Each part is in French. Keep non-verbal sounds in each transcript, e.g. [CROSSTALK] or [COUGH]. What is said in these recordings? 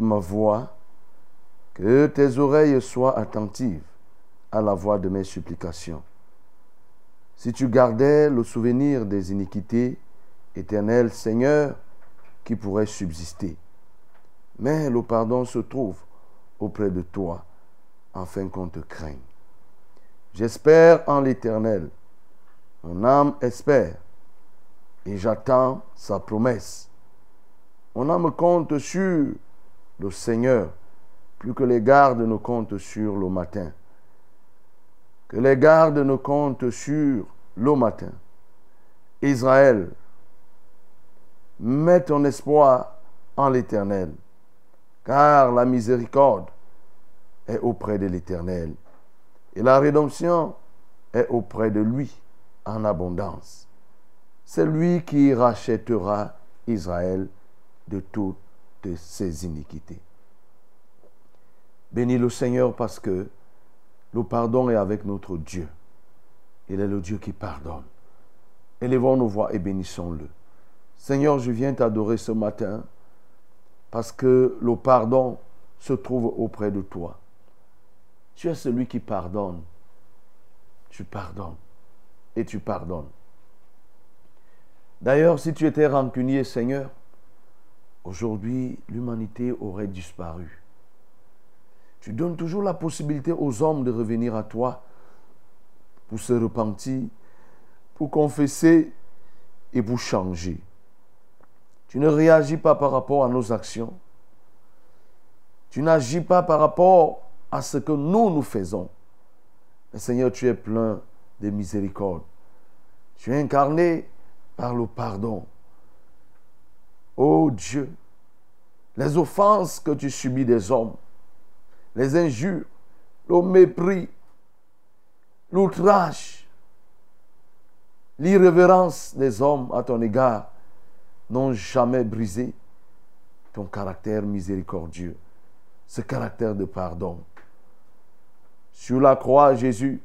Ma voix, que tes oreilles soient attentives à la voix de mes supplications. Si tu gardais le souvenir des iniquités, Éternel Seigneur, qui pourrait subsister. Mais le pardon se trouve auprès de toi, afin qu'on te craigne. J'espère en l'Éternel. Mon âme espère et j'attends sa promesse. Mon âme compte sur le Seigneur plus que les gardes ne comptent sur le matin. Que les gardes ne comptent sur le matin. Israël, mets ton espoir en l'Éternel, car la miséricorde est auprès de l'Éternel et la rédemption est auprès de lui en abondance. C'est lui qui rachètera Israël de toutes ses iniquités. Bénis le Seigneur parce que le pardon est avec notre Dieu. Il est le Dieu qui pardonne. Élevons nos voix et bénissons-le. Seigneur, je viens t'adorer ce matin parce que le pardon se trouve auprès de toi. Tu es celui qui pardonne. Tu pardonnes et tu pardonnes. D'ailleurs, si tu étais rancunier, Seigneur, aujourd'hui, l'humanité aurait disparu. Tu donnes toujours la possibilité aux hommes de revenir à toi pour se repentir, pour confesser et pour changer. Tu ne réagis pas par rapport à nos actions. Tu n'agis pas par rapport à ce que nous, nous faisons. Mais Seigneur, tu es plein de miséricorde. Tu es incarné par le pardon. Oh Dieu, les offenses que tu subis des hommes, les injures, le mépris, l'outrage, l'irrévérence des hommes à ton égard n'ont jamais brisé ton caractère miséricordieux, ce caractère de pardon. Sur la croix, Jésus,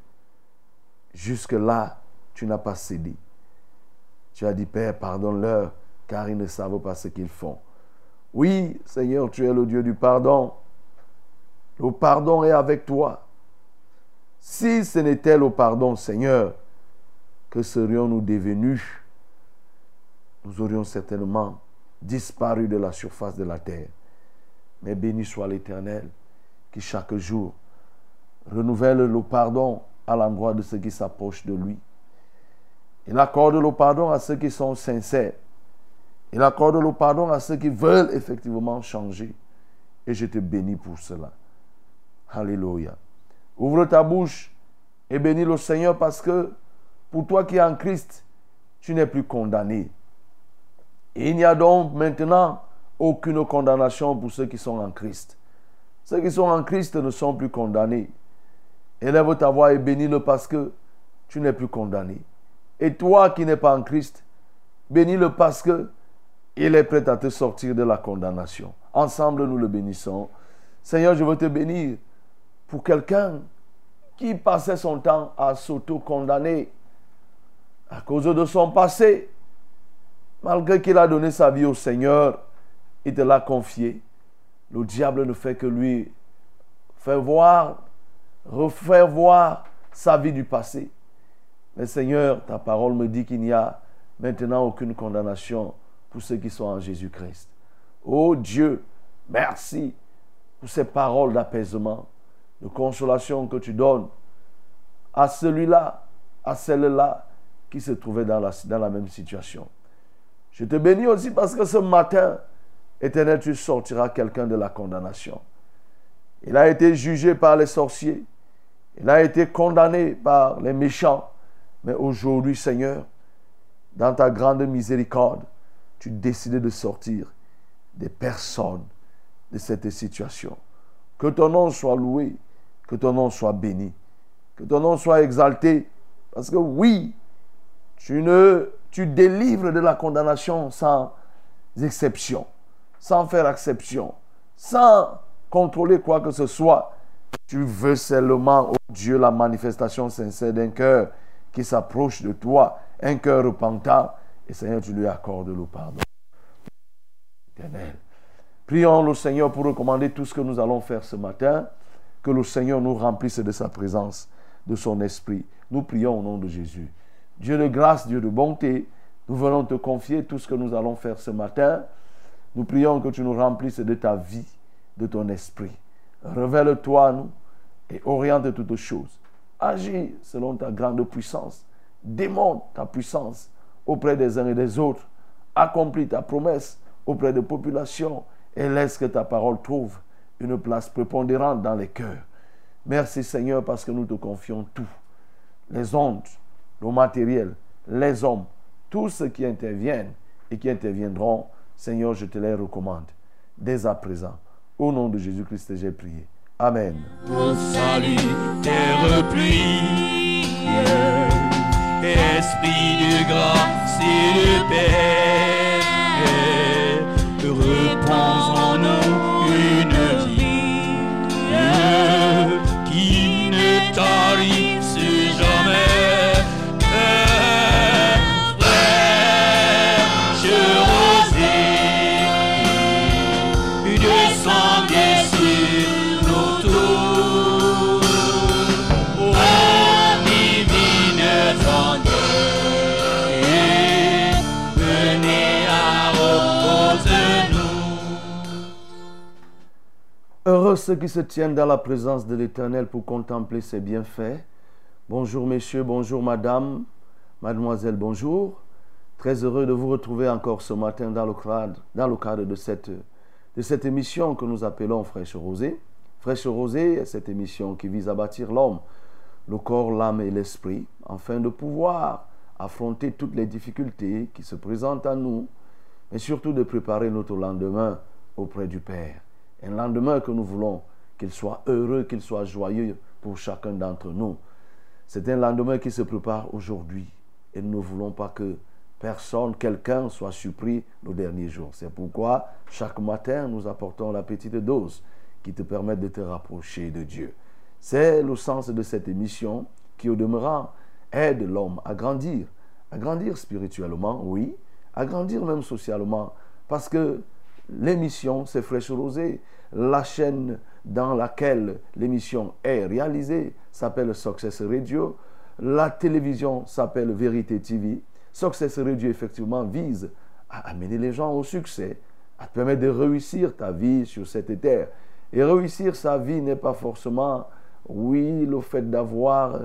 jusque-là, tu n'as pas cédé. Tu as dit, Père, pardonne-leur, car ils ne savent pas ce qu'ils font. Oui, Seigneur, tu es le Dieu du pardon. Le pardon est avec toi. Si ce n'était le pardon, Seigneur, que serions-nous devenus? Nous aurions certainement disparu de la surface de la terre. Mais béni soit l'Éternel qui chaque jour renouvelle le pardon à l'endroit de ceux qui s'approchent de lui. Il accorde le pardon à ceux qui sont sincères. Il accorde le pardon à ceux qui veulent effectivement changer. Et je te bénis pour cela. Alléluia. Ouvre ta bouche et bénis le Seigneur parce que pour toi qui es en Christ, tu n'es plus condamné. Il n'y a donc maintenant aucune condamnation pour ceux qui sont en Christ. Ceux qui sont en Christ ne sont plus condamnés. Élève ta voix et bénis-le parce que tu n'es plus condamné. Et toi qui n'es pas en Christ, bénis-le parce que il est prêt à te sortir de la condamnation. Ensemble, nous le bénissons. Seigneur, je veux te bénir pour quelqu'un qui passait son temps à s'auto-condamner à cause de son passé. Malgré qu'il a donné sa vie au Seigneur, il te l'a confié. Le diable ne fait que lui faire voir, refaire voir sa vie du passé. Mais Seigneur, ta parole me dit qu'il n'y a maintenant aucune condamnation pour ceux qui sont en Jésus-Christ. Oh Dieu, merci pour ces paroles d'apaisement, de consolation que tu donnes à celui-là, à celle-là qui se trouvait dans la, dans la même situation. Je te bénis aussi parce que ce matin, éternel, tu sortiras quelqu'un de la condamnation. Il a été jugé par les sorciers. Il a été condamné par les méchants. Mais aujourd'hui, Seigneur, dans ta grande miséricorde, tu décides de sortir des personnes de cette situation. Que ton nom soit loué, que ton nom soit béni, que ton nom soit exalté. Parce que oui, tu, ne, tu délivres de la condamnation sans exception, sans faire exception, sans contrôler quoi que ce soit. Tu veux seulement, oh Dieu, la manifestation sincère d'un cœur qui s'approche de toi, un cœur repentant. Et Seigneur, tu lui accordes le pardon. Éternel. Prions le Seigneur pour recommander tout ce que nous allons faire ce matin. Que le Seigneur nous remplisse de sa présence, de son esprit. Nous prions au nom de Jésus. Dieu de grâce, Dieu de bonté, nous venons te confier tout ce que nous allons faire ce matin. Nous prions que tu nous remplisses de ta vie, de ton esprit. Révèle-toi à nous et oriente toutes choses. Agis selon ta grande puissance. Démontre ta puissance auprès des uns et des autres. Accomplis ta promesse auprès des populations et laisse que ta parole trouve une place prépondérante dans les cœurs. Merci Seigneur parce que nous te confions tout. Les ondes, le matériel, les hommes, tous ceux qui interviennent et qui interviendront, Seigneur, je te les recommande dès à présent. Au nom de Jésus-Christ, j'ai prié. Amen. Esprit de grâce et de paix, Ceux qui se tiennent dans la présence de l'Éternel pour contempler ses bienfaits. Bonjour messieurs, bonjour madame, mademoiselle, bonjour. Très heureux de vous retrouver encore ce matin dans le cadre, dans le cadre de, cette, de cette émission que nous appelons Fraîche Rosée. Fraîche Rosée est cette émission qui vise à bâtir l'homme, le corps, l'âme et l'esprit, afin de pouvoir affronter toutes les difficultés qui se présentent à nous, mais surtout de préparer notre lendemain auprès du Père. Un lendemain que nous voulons qu'il soit heureux, qu'il soit joyeux pour chacun d'entre nous. C'est un lendemain qui se prépare aujourd'hui. Et nous ne voulons pas que personne, quelqu'un soit surpris nos derniers jours. C'est pourquoi chaque matin, nous apportons la petite dose qui te permet de te rapprocher de Dieu. C'est le sens de cette émission qui, au demeurant, aide l'homme à grandir. À grandir spirituellement, oui. À grandir même socialement. Parce que l'émission, c'est Fraîche Rosée. La chaîne dans laquelle l'émission est réalisée s'appelle Success Radio. La télévision s'appelle Vérité TV. Success Radio, effectivement, vise à amener les gens au succès, à te permettre de réussir ta vie sur cette terre. Et réussir sa vie n'est pas forcément oui, le fait d'avoir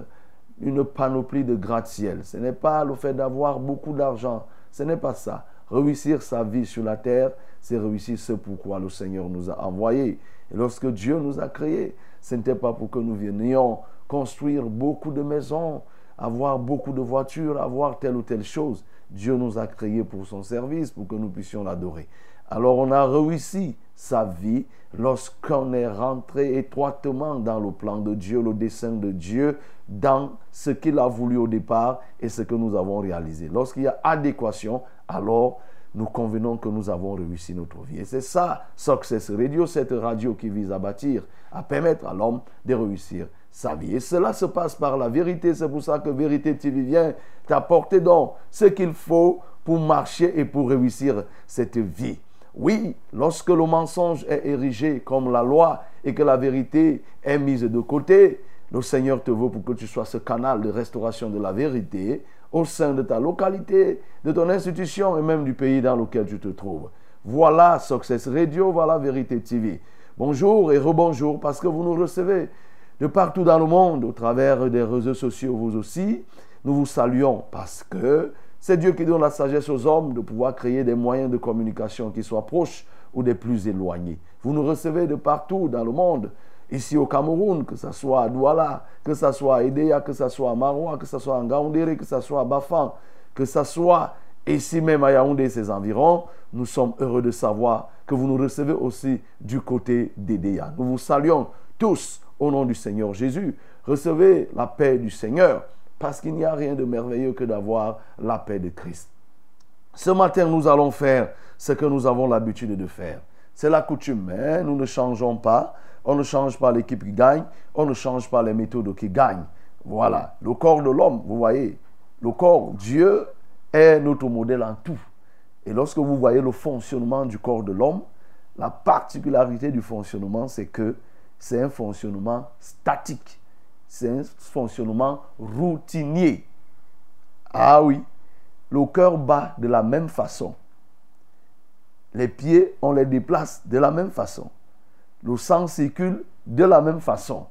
une panoplie de gratte-ciel. Ce n'est pas le fait d'avoir beaucoup d'argent. Ce n'est pas ça. Réussir sa vie sur la terre, c'est réussir ce pourquoi le Seigneur nous a envoyés. Et lorsque Dieu nous a créés, ce n'était pas pour que nous venions construire beaucoup de maisons, avoir beaucoup de voitures, avoir telle ou telle chose. Dieu nous a créés pour son service, pour que nous puissions l'adorer. Alors on a réussi sa vie lorsqu'on est rentré étroitement dans le plan de Dieu, le dessein de Dieu, dans ce qu'il a voulu au départ et ce que nous avons réalisé. Lorsqu'il y a adéquation, alors nous convenons que nous avons réussi notre vie. Et c'est ça, Success Radio, cette radio qui vise à bâtir, à permettre à l'homme de réussir sa vie. Et cela se passe par la vérité. C'est pour ça que Vérité TV vient t'apporter donc ce qu'il faut pour marcher et pour réussir cette vie. Oui, lorsque le mensonge est érigé comme la loi et que la vérité est mise de côté, le Seigneur te veut pour que tu sois ce canal de restauration de la vérité au sein de ta localité, de ton institution et même du pays dans lequel tu te trouves. Voilà Success Radio, voilà Vérité TV. Bonjour et rebonjour parce que vous nous recevez de partout dans le monde au travers des réseaux sociaux vous aussi. Nous vous saluons parce que c'est Dieu qui donne la sagesse aux hommes de pouvoir créer des moyens de communication qui soient proches ou des plus éloignés. Vous nous recevez de partout dans le monde, ici au Cameroun, que ce soit à Douala, que ce soit à Edea, que ce soit à Maroua, que ce soit à Ngaoundéré, que ce soit à Bafan, que ce soit ici même à Yaoundé et ses environs, nous sommes heureux de savoir que vous nous recevez aussi du côté d'Edea. Nous vous saluons tous au nom du Seigneur Jésus. Recevez la paix du Seigneur. Parce qu'il n'y a rien de merveilleux que d'avoir la paix de Christ. Ce matin, nous allons faire ce que nous avons l'habitude de faire. C'est la coutume, mais nous ne changeons pas. On ne change pas l'équipe qui gagne, on ne change pas les méthodes qui gagnent. Voilà, le corps de l'homme, vous voyez, le corps, Dieu est notre modèle en tout. Et lorsque vous voyez le fonctionnement du corps de l'homme, la particularité du fonctionnement, c'est que c'est un fonctionnement statique c'est un fonctionnement routinier. Ah oui, le cœur bat de la même façon. Les pieds, on les déplace de la même façon. Le sang circule de la même façon.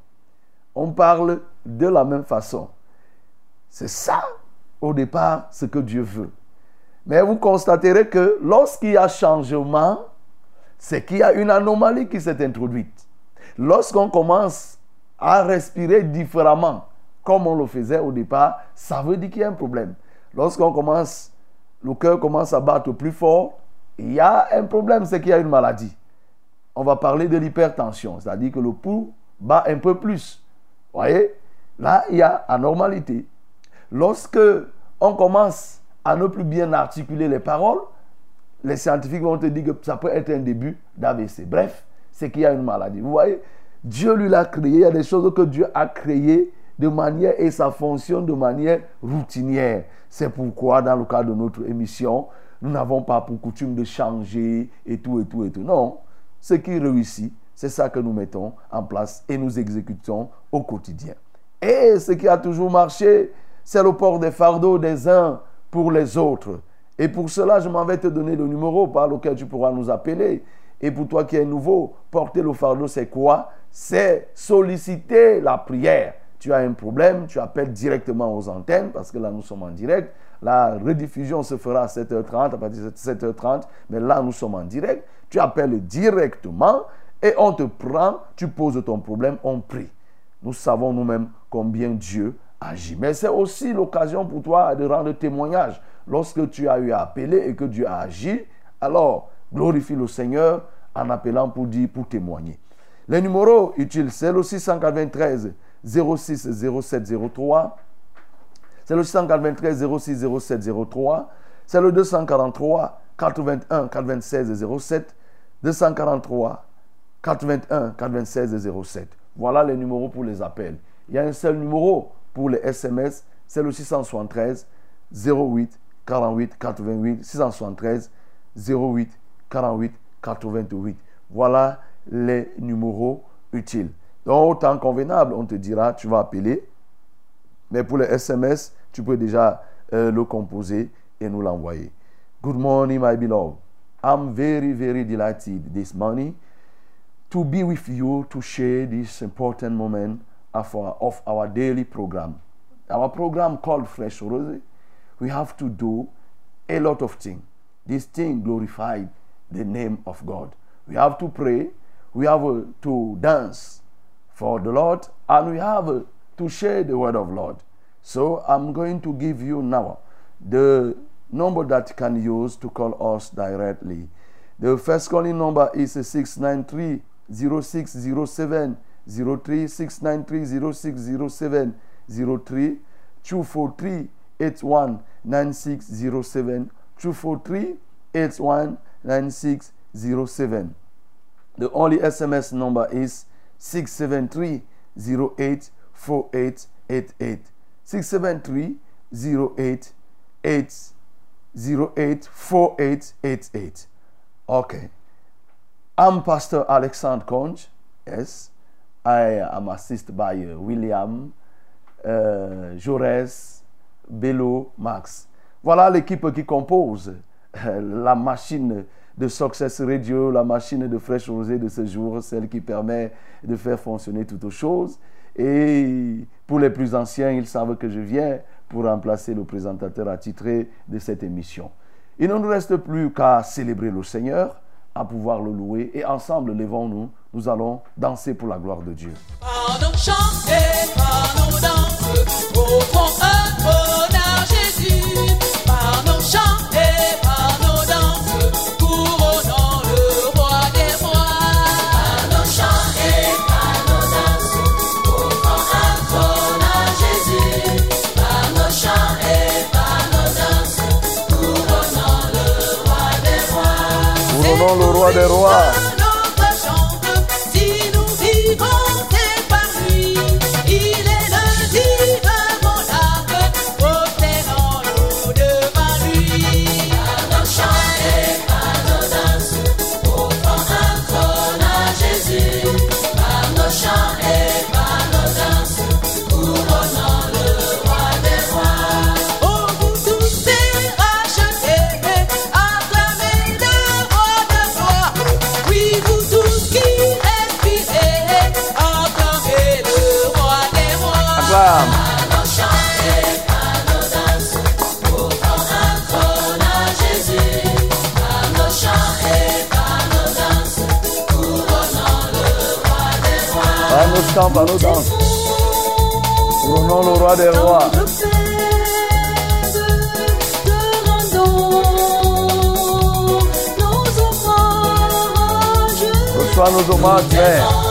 On parle de la même façon. C'est ça, au départ, ce que Dieu veut. Mais vous constaterez que lorsqu'il y a changement, c'est qu'il y a une anomalie qui s'est introduite. Lorsqu'on commence à respirer différemment, comme on le faisait au départ, ça veut dire qu'il y a un problème. Lorsqu'on commence, le cœur commence à battre plus fort, il y a un problème, c'est qu'il y a une maladie. On va parler de l'hypertension, c'est-à-dire que le pouls bat un peu plus. Vous voyez? Là, il y a anormalité. Lorsque on commence à ne plus bien articuler les paroles, les scientifiques vont te dire que ça peut être un début d'AVC. Bref, c'est qu'il y a une maladie. Vous voyez? Dieu lui l'a créé. Il y a des choses que Dieu a créées de manière et ça fonctionne de manière routinière. C'est pourquoi dans le cadre de notre émission, nous n'avons pas pour coutume de changer et tout et tout et tout. Non, ce qui réussit, c'est ça que nous mettons en place et nous exécutons au quotidien. Et ce qui a toujours marché, c'est le port des fardeaux des uns pour les autres. Et pour cela, je m'en vais te donner le numéro par lequel tu pourras nous appeler. Et pour toi qui es nouveau, porter le fardeau, c'est quoi? C'est solliciter la prière. Tu as un problème, tu appelles directement aux antennes, parce que là nous sommes en direct. La rediffusion se fera à 7h30, à partir de 7h30, mais là nous sommes en direct. Tu appelles directement et on te prend, tu poses ton problème, on prie. Nous savons nous-mêmes combien Dieu agit. Mais c'est aussi l'occasion pour toi de rendre témoignage. Lorsque tu as eu à appeler et que Dieu a agi, alors glorifie le Seigneur en appelant pour dire, pour témoigner. Les numéros utiles, c'est le 693 06 07 03. C'est le 693 06 07 03. C'est le 243 81 96 07. 243 81 96 07. Voilà les numéros pour les appels. Il y a un seul numéro pour les SMS, c'est le 673 08 48 88 673 08 48 88. Voilà les numéros utiles. Donc, au temps convenable, on te dira, tu vas appeler. Mais pour les SMS, tu peux déjà euh, le composer et nous l'envoyer. Good morning, my beloved. I'm very, very delighted this morning to be with you to share this important moment of our, of our daily program. Our program called Fresh Rose, we have to do a lot of things. This thing glorified the name of God. We have to pray, we have uh, to dance for the Lord, and we have uh, to share the word of Lord. So I'm going to give you now the number that you can use to call us directly. The first calling number is 693 0607 03 693 0607 03 243 81 9607 243 81 9607. The only SMS number is 673 08 4888. 673 08 8 08 4888. Okay. I'm Pastor Alexandre Conge. Yes. I am assisted by uh, William, euh, Jaurès, Bello, Max. Voilà l'équipe qui compose euh, la machine de Success Radio, la machine de fraîche rosée de ce jour, celle qui permet de faire fonctionner toutes choses. Et pour les plus anciens, ils savent que je viens pour remplacer le présentateur attitré de cette émission. Il ne nous reste plus qu'à célébrer le Seigneur, à pouvoir le louer, et ensemble, levons-nous, nous allons danser pour la gloire de Dieu. Par nos chants et par nos danses, offrons un trône à Jésus. Par nos Couronnons le roi des rois. Rois. Par nos chants, par nos danses. Couronnons le roi des rois. Reçois nos hommages, Père.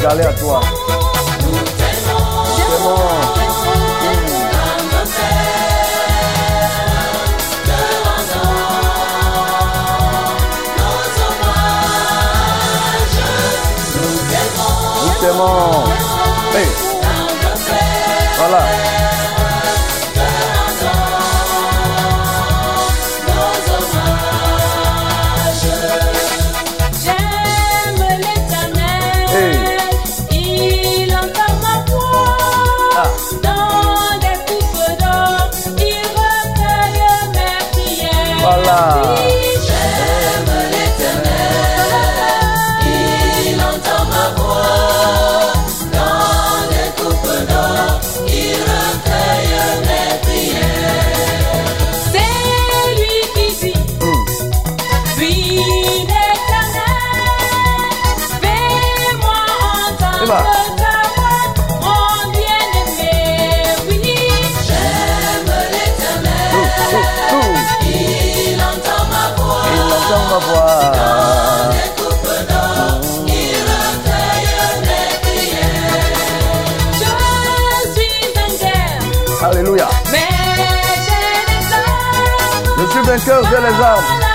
Ne peut armes. Je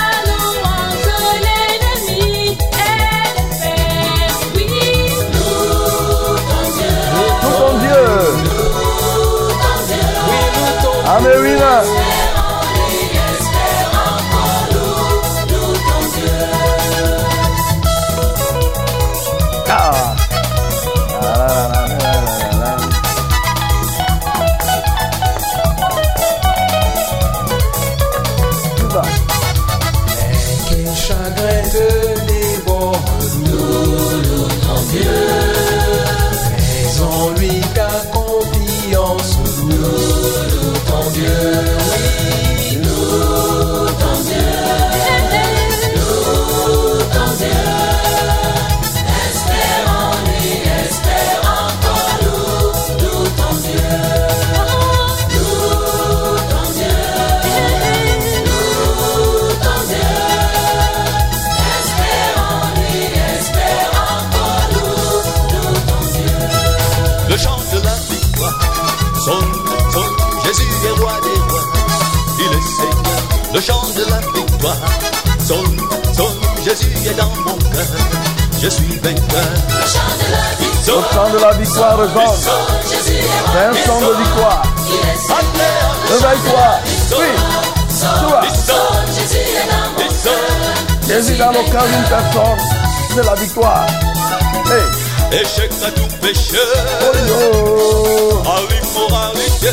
Jésus est dans mon cœur, je suis vainqueur. Le chant de la Le victoire, chant de la victoire résonne. C'est un son de victoire. Réveille-toi. Oui. Toi. Jésus est dans le cœur d'une personne. C'est la victoire. Hey. Échec à tout Oh, à l'immoralité,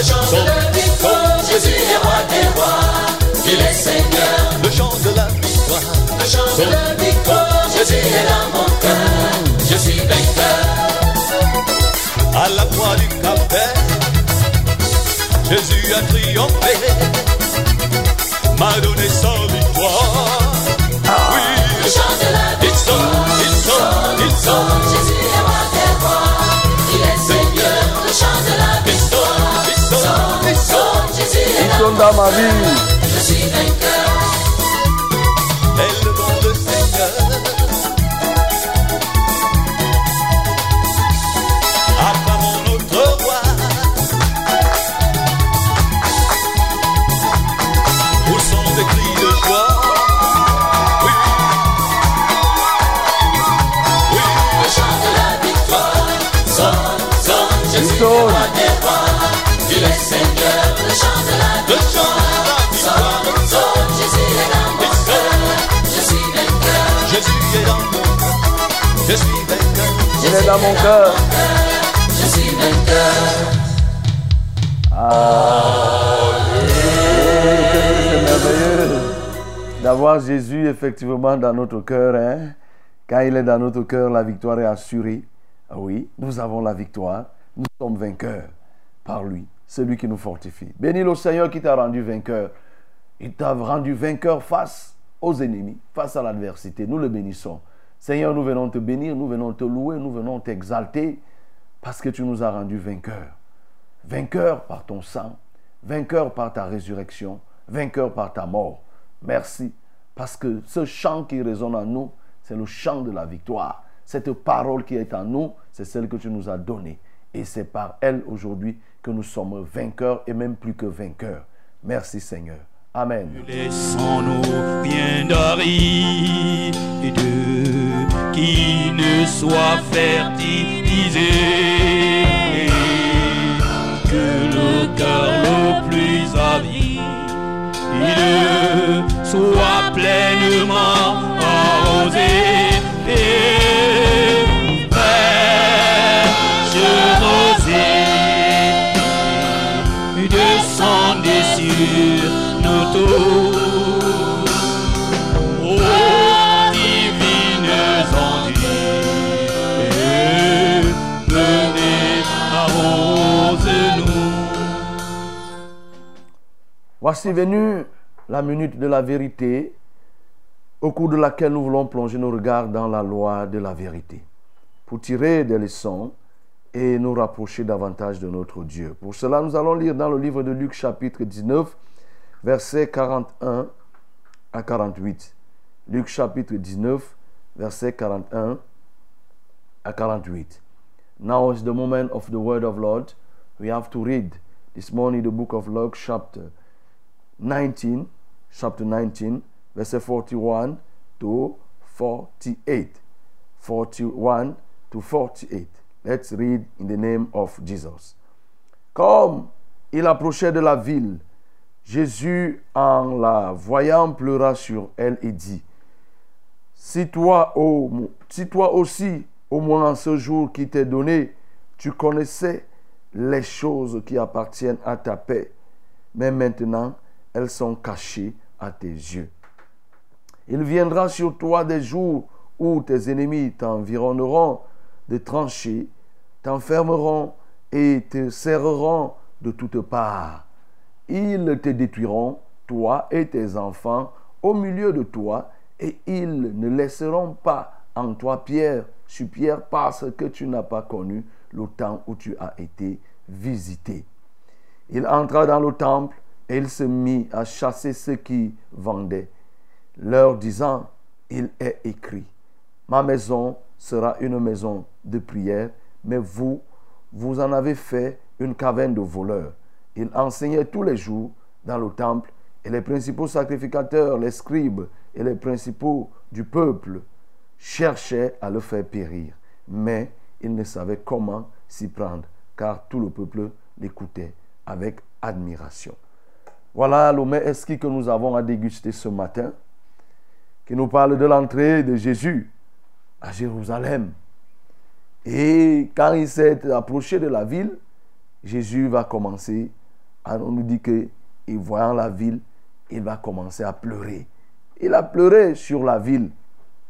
Le chant de la victoire, Jésus est roi des rois. Il est Seigneur. Le chant de la victoire Le chant de la victoire, Jésus est dans mon cœur. Je suis vainqueur. à la croix du Calvaire. Jésus a triomphé, m'a donné sa est Ils Il est dans mon cœur. Je suis vainqueur. C'est merveilleux d'avoir Jésus effectivement dans notre cœur. Hein? Quand il est dans notre cœur, la victoire est assurée. Ah Oui, nous avons la victoire. Nous sommes vainqueurs par lui, celui qui nous fortifie. Bénis le Seigneur qui t'a rendu vainqueur. Il t'a rendu vainqueur face aux ennemis, face à l'adversité. Nous le bénissons. Seigneur, nous venons te bénir, nous venons te louer, nous venons t'exalter parce que tu nous as rendus vainqueurs. Vainqueur par ton sang, vainqueur par ta résurrection, vainqueur par ta mort. Merci, parce que ce chant qui résonne en nous, c'est le chant de la victoire. Cette parole qui est en nous, c'est celle que tu nous as donnée. Et c'est par elle aujourd'hui que nous sommes vainqueurs et même plus que vainqueurs. Merci Seigneur. Amen. Laissons-nous rien d'aride qui ne soit fertilisé. Que le cœur le plus avide soit pleinement arrosé. Voici venue la minute de la vérité, au cours de laquelle nous voulons plonger nos regards dans la loi de la vérité, pour tirer des leçons et nous rapprocher davantage de notre Dieu. Pour cela, nous allons lire dans le livre de Luc chapitre 19, versets 41 à 48. Luc chapitre 19, versets 41 à 48. Now is the moment of the word of Lord. We have to read this morning the book of Luke chapter 19, chapter 19, verset 41 to 48. 41 to 48. Let's read in the name of Jesus. Comme il approchait de la ville, Jésus, en la voyant, pleura sur elle et dit, si toi, si toi aussi, au moins en ce jour qui t'est donné, tu connaissais les choses qui appartiennent à ta paix, mais maintenant elles sont cachées à tes yeux. Il viendra sur toi des jours où tes ennemis t'environneront de tranchées, t'enfermeront et te serreront de toutes parts. Ils te détruiront, toi et tes enfants, au milieu de toi, et ils ne laisseront pas en toi pierre sur pierre parce que tu n'as pas connu le temps où tu as été visité. Il entra dans le temple et il se mit à chasser ceux qui vendaient, leur disant, il est écrit, ma maison sera une maison de prière, mais vous, vous en avez fait une caverne de voleurs. Il enseignait tous les jours dans le temple et les principaux sacrificateurs, les scribes et les principaux du peuple cherchaient à le faire périr. Mais il ne savait comment s'y prendre, car tout le peuple l'écoutait avec admiration. Voilà esquis que nous avons à déguster ce matin, qui nous parle de l'entrée de Jésus à Jérusalem. Et quand il s'est approché de la ville, Jésus va commencer, on nous dit que, voyant la ville, il va commencer à pleurer. Il a pleuré sur la ville.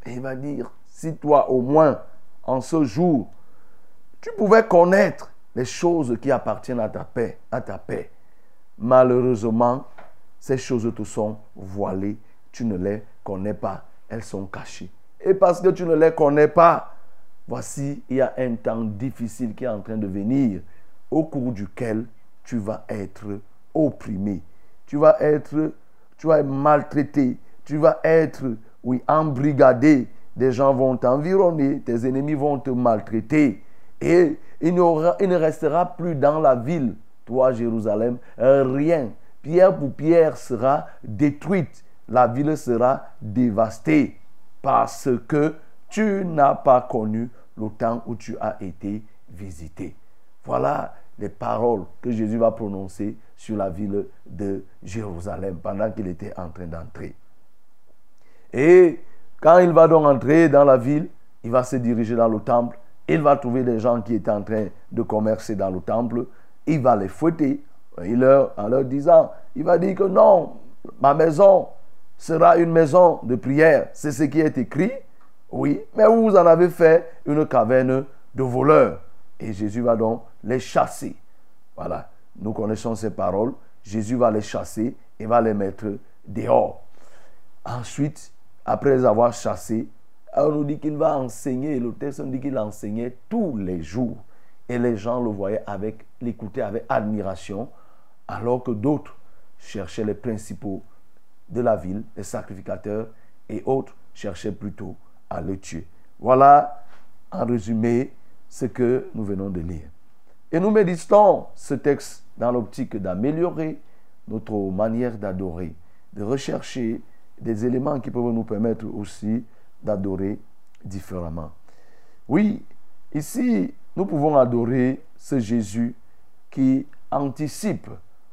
Et il va dire, si toi au moins, en ce jour, tu pouvais connaître les choses qui appartiennent à ta paix, à ta paix. Malheureusement, ces choses te sont voilées. Tu ne les connais pas. Elles sont cachées. Et parce que tu ne les connais pas, voici, il y a un temps difficile qui est en train de venir, au cours duquel tu vas être opprimé. Tu vas être, tu vas être maltraité. Tu vas être, oui, embrigadé. Des gens vont t'environner. Tes ennemis vont te maltraiter. Et il, aura, il ne restera plus dans la ville, toi Jérusalem, rien. Pierre pour pierre sera détruite. La ville sera dévastée parce que tu n'as pas connu le temps où tu as été visité. Voilà les paroles que Jésus va prononcer sur la ville de Jérusalem pendant qu'il était en train d'entrer. Et quand il va donc entrer dans la ville, il va se diriger dans le temple. Il va trouver des gens qui étaient en train de commercer dans le temple. Il va les fouetter il leur, en leur disant, il va dire que non, ma maison sera une maison de prière. C'est ce qui est écrit. Oui, mais vous en avez fait une caverne de voleurs. Et Jésus va donc les chasser. Voilà, nous connaissons ces paroles. Jésus va les chasser et va les mettre dehors. Ensuite, après avoir chassés, on nous dit qu'il va enseigner. Le texte nous dit qu'il enseignait tous les jours. Et les gens le voyaient avec, l'écoutaient avec admiration, alors que d'autres cherchaient les principaux de la ville, les sacrificateurs, et autres cherchaient plutôt à le tuer. Voilà, en résumé, ce que nous venons de lire. Et nous méditons ce texte dans l'optique d'améliorer notre manière d'adorer, de rechercher des éléments qui peuvent nous permettre aussi d'adorer différemment. Oui, ici, nous pouvons adorer ce Jésus qui anticipe,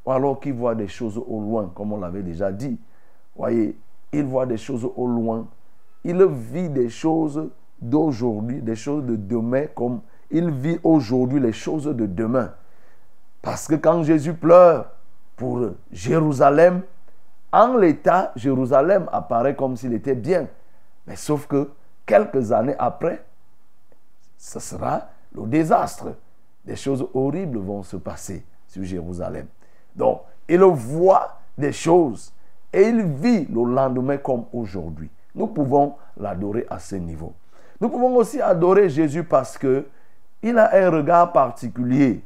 ou alors qui voit des choses au loin, comme on l'avait déjà dit. Voyez, il voit des choses au loin. Il vit des choses d'aujourd'hui, des choses de demain, comme il vit aujourd'hui les choses de demain. Parce que quand Jésus pleure pour Jérusalem, en l'état, Jérusalem apparaît comme s'il était bien. Mais sauf que quelques années après, ce sera le désastre. Des choses horribles vont se passer sur Jérusalem. Donc, il voit des choses et il vit le lendemain comme aujourd'hui. Nous pouvons l'adorer à ce niveau. Nous pouvons aussi adorer Jésus parce que il a un regard particulier.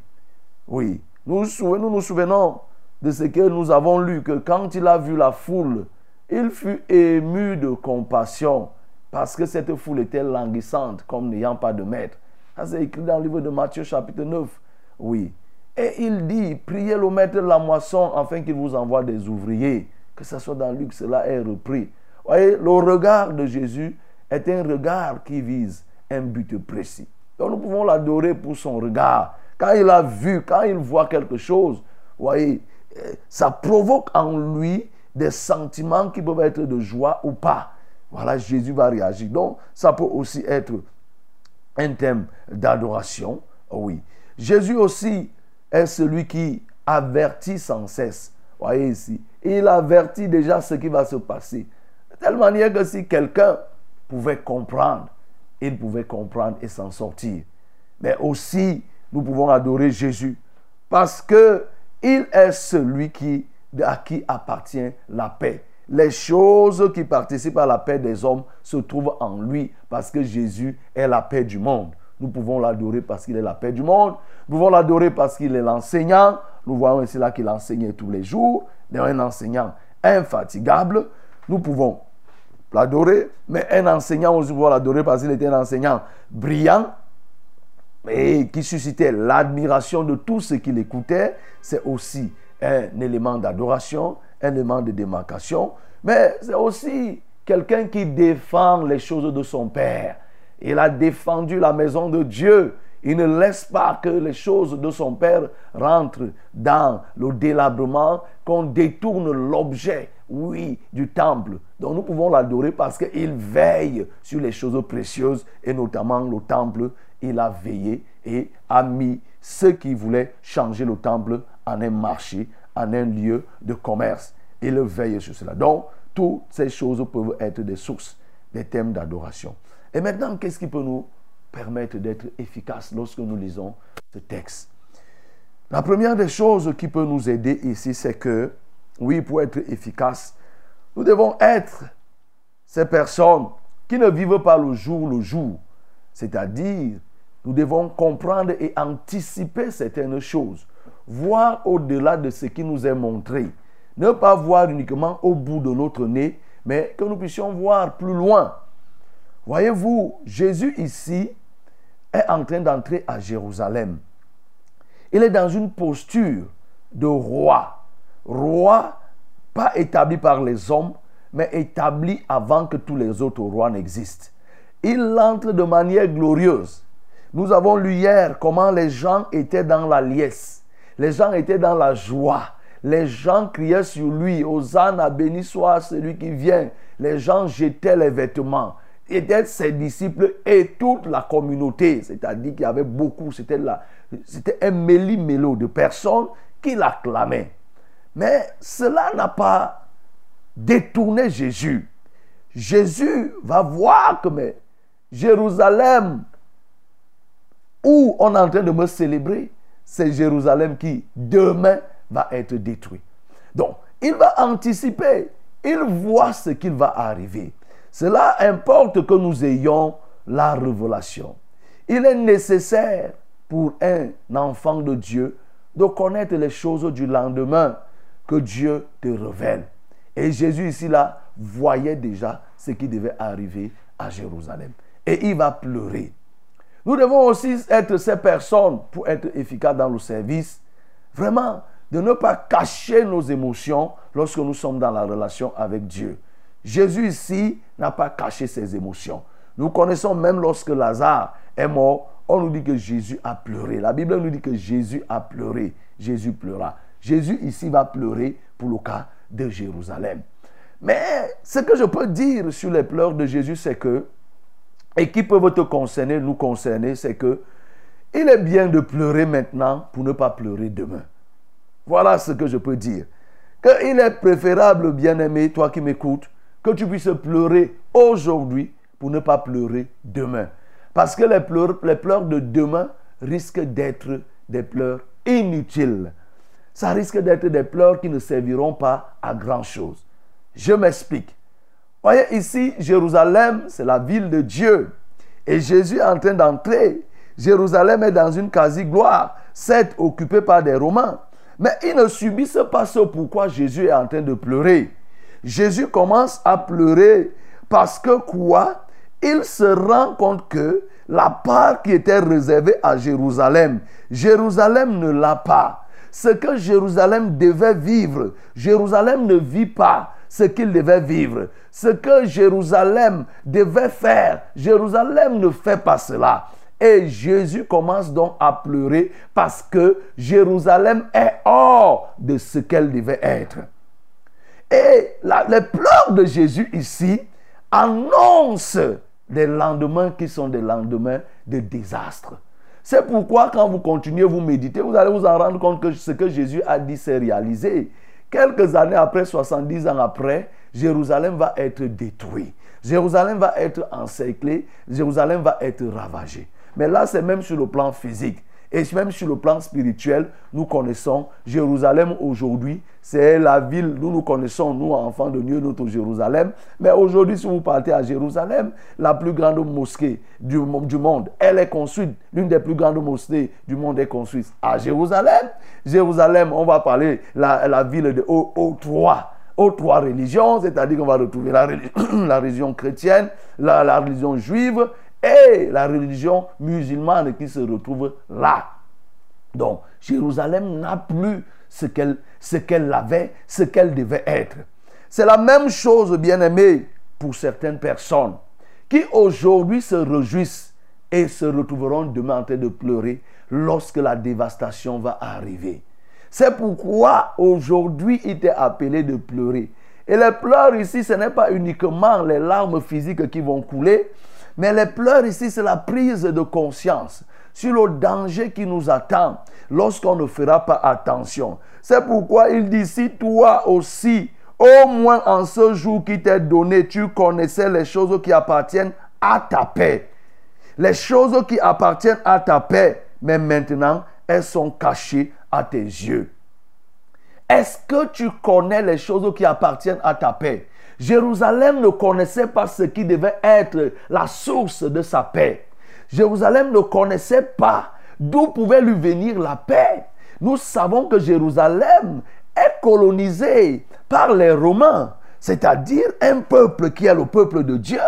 Oui, nous nous, souvenons de ce que nous avons lu, que quand il a vu la foule, il fut ému de compassion parce que cette foule était languissante comme n'ayant pas de maître. Ça c'est écrit dans le livre de Matthieu chapitre 9. Oui. Et il dit, priez le maître de la moisson afin qu'il vous envoie des ouvriers. Que ce soit dans Luc, cela est repris. Voyez, le regard de Jésus est un regard qui vise un but précis. Nous pouvons l'adorer pour son regard. Quand il a vu, quand il voit quelque chose, voyez, euh, ça provoque en lui des sentiments qui peuvent être de joie ou pas. Voilà, Jésus va réagir. Donc, ça peut aussi être un thème d'adoration. Oui. Jésus aussi est celui qui avertit sans cesse. Voyez ici. Il avertit déjà ce qui va se passer. De telle manière que si quelqu'un pouvait comprendre, il pouvait comprendre et s'en sortir. Mais aussi, nous pouvons adorer Jésus parce que il est celui qui, à qui appartient la paix. Les choses qui participent à la paix des hommes se trouvent en lui parce que Jésus est la paix du monde. Nous pouvons l'adorer parce qu'il est la paix du monde. Nous pouvons l'adorer parce qu'il est l'enseignant. Nous voyons ici là qu'il enseignait tous les jours. Il est un enseignant infatigable. Nous pouvons l'adorer, mais un enseignant aussi pouvons l'adorer parce qu'il était un enseignant brillant et qui suscitait l'admiration de tous ceux qui l'écoutaient. C'est aussi un élément d'adoration, un élément de démarcation, mais c'est aussi quelqu'un qui défend les choses de son Père. Il a défendu la maison de Dieu. Il ne laisse pas que les choses de son Père rentrent dans le délabrement, qu'on détourne l'objet, oui, du temple. Donc nous pouvons l'adorer parce qu'il veille sur les choses précieuses et notamment le temple. Il a veillé et a mis ceux qui voulaient changer le temple en un marché, en un lieu de commerce. Il veille sur cela. Donc, toutes ces choses peuvent être des sources, des thèmes d'adoration. Et maintenant, qu'est-ce qui peut nous permettre d'être efficaces lorsque nous lisons ce texte? La première des choses qui peut nous aider ici, c'est que, oui, pour être efficace, nous devons être ces personnes qui ne vivent pas le jour le jour. C'est-à-dire, nous devons comprendre et anticiper certaines choses, voir au-delà de ce qui nous est montré. Ne pas voir uniquement au bout de notre nez, mais que nous puissions voir plus loin. Voyez-vous, Jésus ici est en train d'entrer à Jérusalem. Il est dans une posture de roi. Roi, pas établi par les hommes, mais établi avant que tous les autres rois n'existent. Il entre de manière glorieuse. Nous avons lu hier comment les gens étaient dans la liesse. Les gens étaient dans la joie. Les gens criaient sur lui, Hosanna, béni soit celui qui vient. Les gens jetaient les vêtements. Étaient ses disciples et toute la communauté. C'est-à-dire qu'il y avait beaucoup, c'était, un méli-mélo de personnes qui l'acclamaient. Mais cela n'a pas détourné Jésus. Jésus va voir que mais, Jérusalem, où on est en train de me célébrer, c'est Jérusalem qui demain va être détruit. Donc, il va anticiper, il voit ce qu'il va arriver. Cela importe que nous ayons la révélation. Il est nécessaire pour un enfant de Dieu de connaître les choses du lendemain que Dieu te révèle. Et Jésus ici là voyait déjà ce qui devait arriver à Jérusalem. Et il va pleurer. Nous devons aussi être ces personnes pour être efficaces dans le service. Vraiment, de ne pas cacher nos émotions lorsque nous sommes dans la relation avec Dieu. Jésus ici n'a pas caché ses émotions. Nous connaissons même lorsque Lazare est mort, on nous dit que Jésus a pleuré. La Bible nous dit que Jésus a pleuré. Jésus pleura. Jésus ici va pleurer pour le cas de Jérusalem. Mais ce que je peux dire sur les pleurs de Jésus, c'est que, et qui peuvent te concerner, nous concerner, c'est que il est bien de pleurer maintenant pour ne pas pleurer demain. Voilà ce que je peux dire. Qu'il est préférable, bien-aimé, toi qui m'écoutes, que tu puisses pleurer aujourd'hui pour ne pas pleurer demain. Parce que les pleurs, les pleurs de demain risquent d'être des pleurs inutiles. Ça risque d'être des pleurs qui ne serviront pas à grand-chose. Je m'explique. Voyez ici, Jérusalem, c'est la ville de Dieu. Et Jésus est en train d'entrer. Jérusalem est dans une quasi-gloire, certes occupée par des Romains. Mais ils ne subissent pas ce pourquoi Jésus est en train de pleurer. Jésus commence à pleurer parce que quoi? Il se rend compte que la part qui était réservée à Jérusalem, Jérusalem ne l'a pas. Ce que Jérusalem devait vivre, Jérusalem ne vit pas ce qu'il devait vivre. Ce que Jérusalem devait faire, Jérusalem ne fait pas cela. Et Jésus commence donc à pleurer parce que Jérusalem est hors de ce qu'elle devait être. Et les pleurs de Jésus ici annoncent des lendemains qui sont des lendemains de désastre. C'est pourquoi quand vous continuez, vous méditez, vous allez vous en rendre compte que ce que Jésus a dit s'est réalisé. Quelques années après, 70 ans après, Jérusalem va être détruit. Jérusalem va être encerclé. Jérusalem va être ravagé. Mais là, c'est même sur le plan physique. Et même sur le plan spirituel, nous connaissons Jérusalem aujourd'hui. C'est la ville, nous nous connaissons, nous, enfants de Dieu, notre Jérusalem. Mais aujourd'hui, si vous partez à Jérusalem, la plus grande mosquée du, mo- du monde, elle est construite, l'une des plus grandes mosquées du monde est construite à Jérusalem. Jérusalem, on va parler la, la ville de, aux, aux trois aux trois religions, c'est-à-dire qu'on va retrouver la, reli- [CLEARS THROAT] la religion chrétienne, la religion juive et la religion musulmane qui se retrouve là. Donc, Jérusalem n'a plus ce qu'elle qu'elle avait, ce qu'elle devait être. C'est la même chose, bien aimé, pour certaines personnes qui aujourd'hui se réjouissent et se retrouveront demain en train de pleurer lorsque la dévastation va arriver. C'est pourquoi aujourd'hui il t'est appelé de pleurer. Et les pleurs ici, ce n'est pas uniquement les larmes physiques qui vont couler, mais les pleurs ici, c'est la prise de conscience sur le danger qui nous attend lorsqu'on ne fera pas attention. C'est pourquoi il dit, si toi aussi, au moins en ce jour qui t'est donné, tu connaissais les choses qui appartiennent à ta paix. Les choses qui appartiennent à ta paix, mais maintenant, elles sont cachées à tes yeux. Est-ce que tu connais les choses qui appartiennent à ta paix? Jérusalem ne connaissait pas ce qui devait être la source de sa paix. Jérusalem ne connaissait pas d'où pouvait lui venir la paix. Nous savons que Jérusalem est colonisée par les Romains, c'est-à-dire un peuple qui est le peuple de Dieu,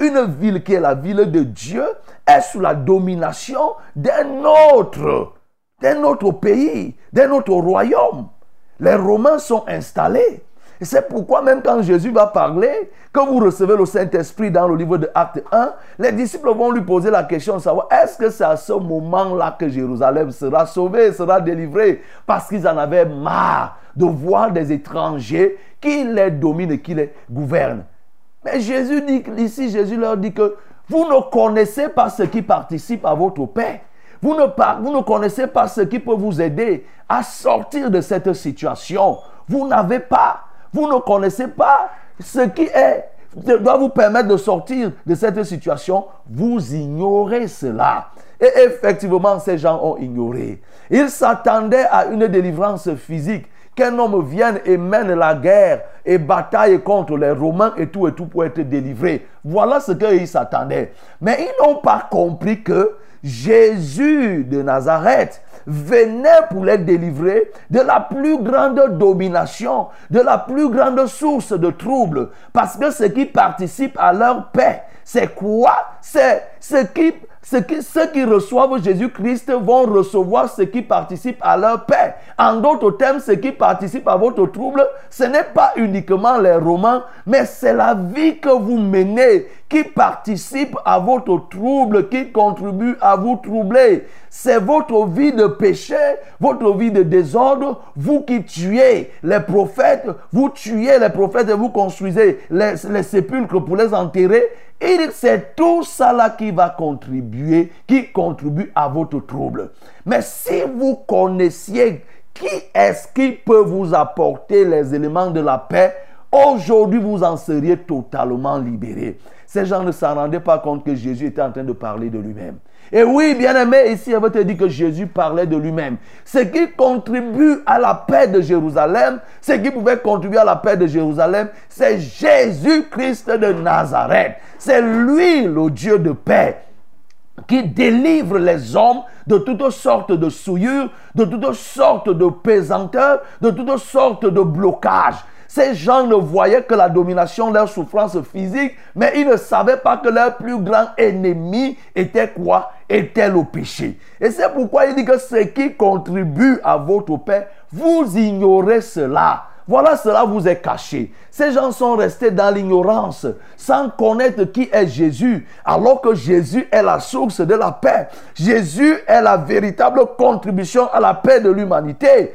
une ville qui est la ville de Dieu, est sous la domination d'un autre, d'un autre pays, d'un autre royaume. Les Romains sont installés. C'est pourquoi même quand Jésus va parler, que vous recevez le Saint-Esprit dans le livre de Acte 1, les disciples vont lui poser la question de savoir est-ce que c'est à ce moment-là que Jérusalem sera sauvée, sera délivrée? Parce qu'ils en avaient marre de voir des étrangers qui les dominent et qui les gouvernent. Mais Jésus dit ici, Jésus leur dit que vous ne connaissez pas ce qui participe à votre paix. Vous ne, vous ne connaissez pas ce qui peut vous aider à sortir de cette situation. Vous n'avez pas, vous ne connaissez pas ce qui est, doit vous permettre de sortir de cette situation. Vous ignorez cela. Et effectivement, ces gens ont ignoré. Ils s'attendaient à une délivrance physique qu'un homme vienne et mène la guerre et bataille contre les Romains et tout et tout pour être délivré. Voilà ce qu'ils s'attendaient. Mais ils n'ont pas compris que Jésus de Nazareth venait pour les délivrer de la plus grande domination, de la plus grande source de troubles. Parce que ce qui participe à leur paix, c'est quoi? C'est ce qui, ce qui, ceux qui reçoivent Jésus-Christ vont recevoir ce qui participe à leur paix. En d'autres termes, ce qui participe à votre trouble, ce n'est pas uniquement les Romains, mais c'est la vie que vous menez qui participe à votre trouble, qui contribue à vous troubler. C'est votre vie de péché, votre vie de désordre, vous qui tuez les prophètes, vous tuez les prophètes et vous construisez les, sépulcres pour les enterrer. C'est tout ça là qui va contribuer, qui contribue à votre trouble. Mais si vous connaissiez qui est-ce qui peut vous apporter les éléments de la paix, aujourd'hui vous en seriez totalement libéré. Ces gens ne s'en rendaient pas compte que Jésus était en train de parler de lui-même. Et oui, bien aimé, ici, elle veut te dire que Jésus parlait de lui-même. Ce qui contribue à la paix de Jérusalem, ce qui pouvait contribuer à la paix de Jérusalem, c'est Jésus-Christ de Nazareth. C'est lui, le Dieu de paix qui délivre les hommes de toutes sortes de souillures, de toutes sortes de pesanteurs, de toutes sortes de blocages. Ces gens ne voyaient que la domination, leur souffrance physique, mais ils ne savaient pas que leur plus grand ennemi était quoi? Était le péché. Et c'est pourquoi il dit que ce qui contribue à votre paix, vous ignorez cela. Voilà, cela vous est caché. Ces gens sont restés dans l'ignorance, sans connaître qui est Jésus, alors que Jésus est la source de la paix. Jésus est la véritable contribution à la paix de l'humanité.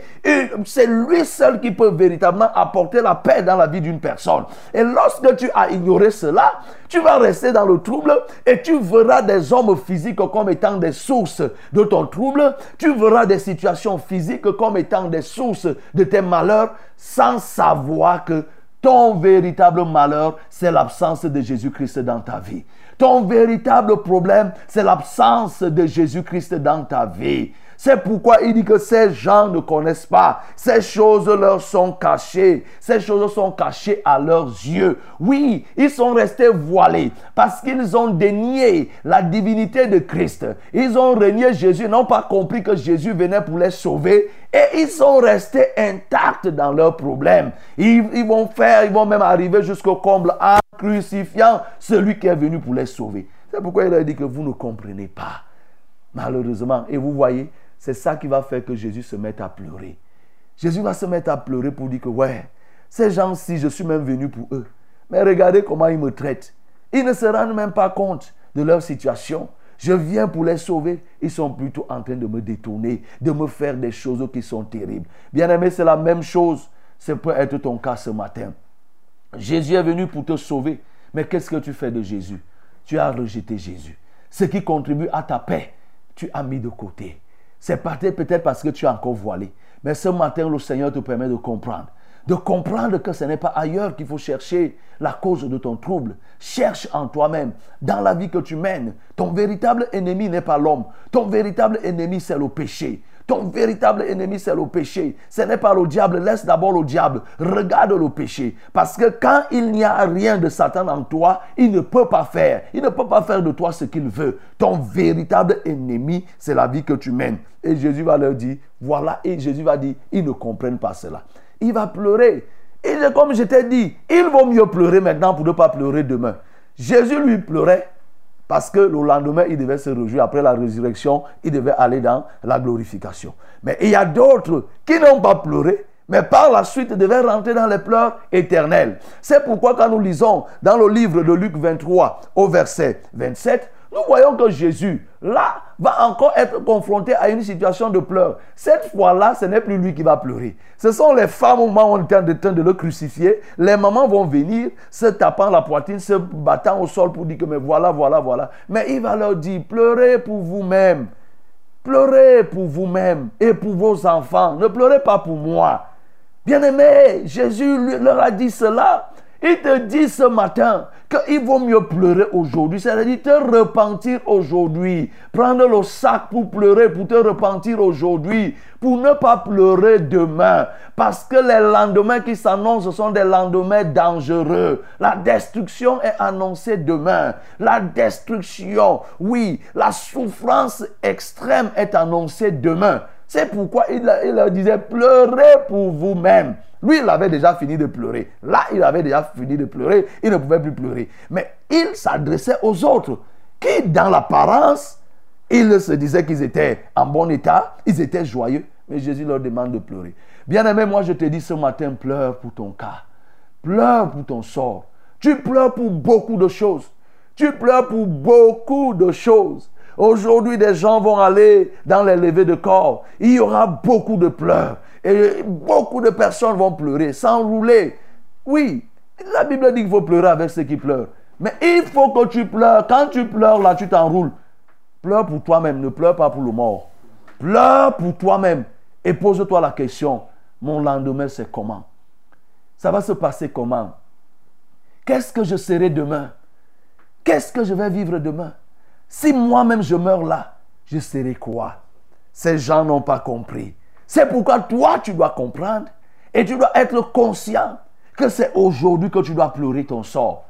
C'est lui seul qui peut véritablement apporter la paix dans la vie d'une personne. Et lorsque tu as ignoré cela, tu vas rester dans le trouble et tu verras des hommes physiques comme étant des sources de ton trouble. Tu verras des situations physiques comme étant des sources de tes malheurs sans savoir que ton véritable malheur, c'est l'absence de Jésus-Christ dans ta vie. Ton véritable problème, c'est l'absence de Jésus-Christ dans ta vie. C'est pourquoi il dit que ces gens ne connaissent pas. Ces choses leur sont cachées. Ces choses sont cachées à leurs yeux. Oui, ils sont restés voilés parce qu'ils ont dénié la divinité de Christ. Ils ont renié Jésus, n'ont pas compris que Jésus venait pour les sauver. Et ils sont restés intacts dans leurs problèmes. Ils, ils vont faire, ils vont même arriver jusqu'au comble en crucifiant celui qui est venu pour les sauver. C'est pourquoi il a dit que vous ne comprenez pas. Malheureusement. Et vous voyez, c'est ça qui va faire que Jésus se mette à pleurer. Jésus va se mettre à pleurer pour dire que, ouais, ces gens-ci, je suis même venu pour eux. Mais regardez comment ils me traitent. Ils ne se rendent même pas compte de leur situation. Je viens pour les sauver. Ils sont plutôt en train de me détourner, de me faire des choses qui sont terribles. Bien aimé, c'est la même chose. C'est peut être ton cas ce matin. Jésus est venu pour te sauver. Mais qu'est-ce que tu fais de Jésus? Tu as rejeté Jésus. Ce qui contribue à ta paix, tu as mis de côté. C'est peut-être parce que tu es encore voilé. Mais ce matin, le Seigneur te permet de comprendre. De comprendre que ce n'est pas ailleurs qu'il faut chercher la cause de ton trouble. Cherche en toi-même, dans la vie que tu mènes. Ton véritable ennemi n'est pas l'homme. Ton véritable ennemi, c'est le péché. Ton véritable ennemi, c'est le péché. Ce n'est pas le diable. Laisse d'abord le diable. Regarde le péché. Parce que quand il n'y a rien de Satan en toi, il ne peut pas faire. Il ne peut pas faire de toi ce qu'il veut. Ton véritable ennemi, c'est la vie que tu mènes. Et Jésus va leur dire, voilà. Et Jésus va dire, ils ne comprennent pas cela. Il va pleurer. Et comme je t'ai dit, il vaut mieux pleurer maintenant pour ne pas pleurer demain. Jésus lui pleurait parce que le lendemain, il devait se réjouir. Après la résurrection, il devait aller dans la glorification. Mais il y a d'autres qui n'ont pas pleuré, mais par la suite devaient rentrer dans les pleurs éternels. C'est pourquoi quand nous lisons dans le livre de Luc 23 au verset 27, nous voyons que Jésus, là, va encore être confronté à une situation de pleurs. Cette fois-là, ce n'est plus lui qui va pleurer. Ce sont les femmes au moment où on est en train de le crucifier. Les mamans vont venir se tapant la poitrine, se battant au sol pour dire que mais voilà, voilà, voilà. Mais il va leur dire, pleurez pour vous-même. Pleurez pour vous-même et pour vos enfants. Ne pleurez pas pour moi. Bien-aimé, Jésus leur a dit cela. Il te dit ce matin qu'il vaut mieux pleurer aujourd'hui, c'est-à-dire te repentir aujourd'hui. Prendre le sac pour pleurer, pour te repentir aujourd'hui, pour ne pas pleurer demain. Parce que les lendemains qui s'annoncent sont des lendemains dangereux. La destruction est annoncée demain. La destruction, oui, la souffrance extrême est annoncée demain. C'est pourquoi il, il disait, pleurez pour vous-même. Lui, il avait déjà fini de pleurer. Là, il avait déjà fini de pleurer. Il ne pouvait plus pleurer. Mais il s'adressait aux autres qui, dans l'apparence, ils se disaient qu'ils étaient en bon état, ils étaient joyeux. Mais Jésus leur demande de pleurer. Bien-aimé, moi, je te dis ce matin, pleure pour ton cas. Pleure pour ton sort. Tu pleures pour beaucoup de choses. Tu pleures pour beaucoup de choses. Aujourd'hui, des gens vont aller dans les levées de corps. Il y aura beaucoup de pleurs. Et beaucoup de personnes vont pleurer, s'enrouler. Oui, la Bible dit qu'il faut pleurer avec ceux qui pleurent. Mais il faut que tu pleures. Quand tu pleures, là, tu t'enroules. Pleure pour toi-même, ne pleure pas pour le mort. Pleure pour toi-même. Et pose-toi la question, mon lendemain, c'est comment? Ça va se passer comment? Qu'est-ce que je serai demain? Qu'est-ce que je vais vivre demain? Si moi-même je meurs là, je serai quoi? Ces gens n'ont pas compris. C'est pourquoi toi, tu dois comprendre et tu dois être conscient que c'est aujourd'hui que tu dois pleurer ton sort.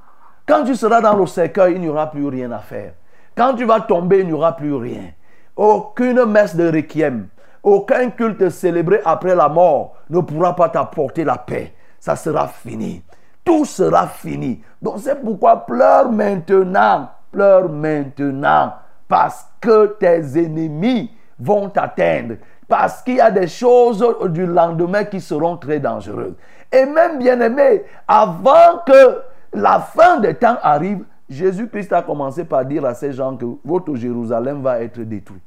Quand tu seras dans le cercueil, il n'y aura plus rien à faire. Quand tu vas tomber, il n'y aura plus rien. Aucune messe de requiem, aucun culte célébré après la mort ne pourra pas t'apporter la paix. Ça sera fini. Tout sera fini. Donc c'est pourquoi pleure maintenant, pleure maintenant, parce que tes ennemis vont t'atteindre. Parce qu'il y a des choses du lendemain qui seront très dangereuses. Et même bien aimé, avant que la fin des temps arrive, Jésus-Christ a commencé par dire à ces gens que votre Jérusalem va être détruit.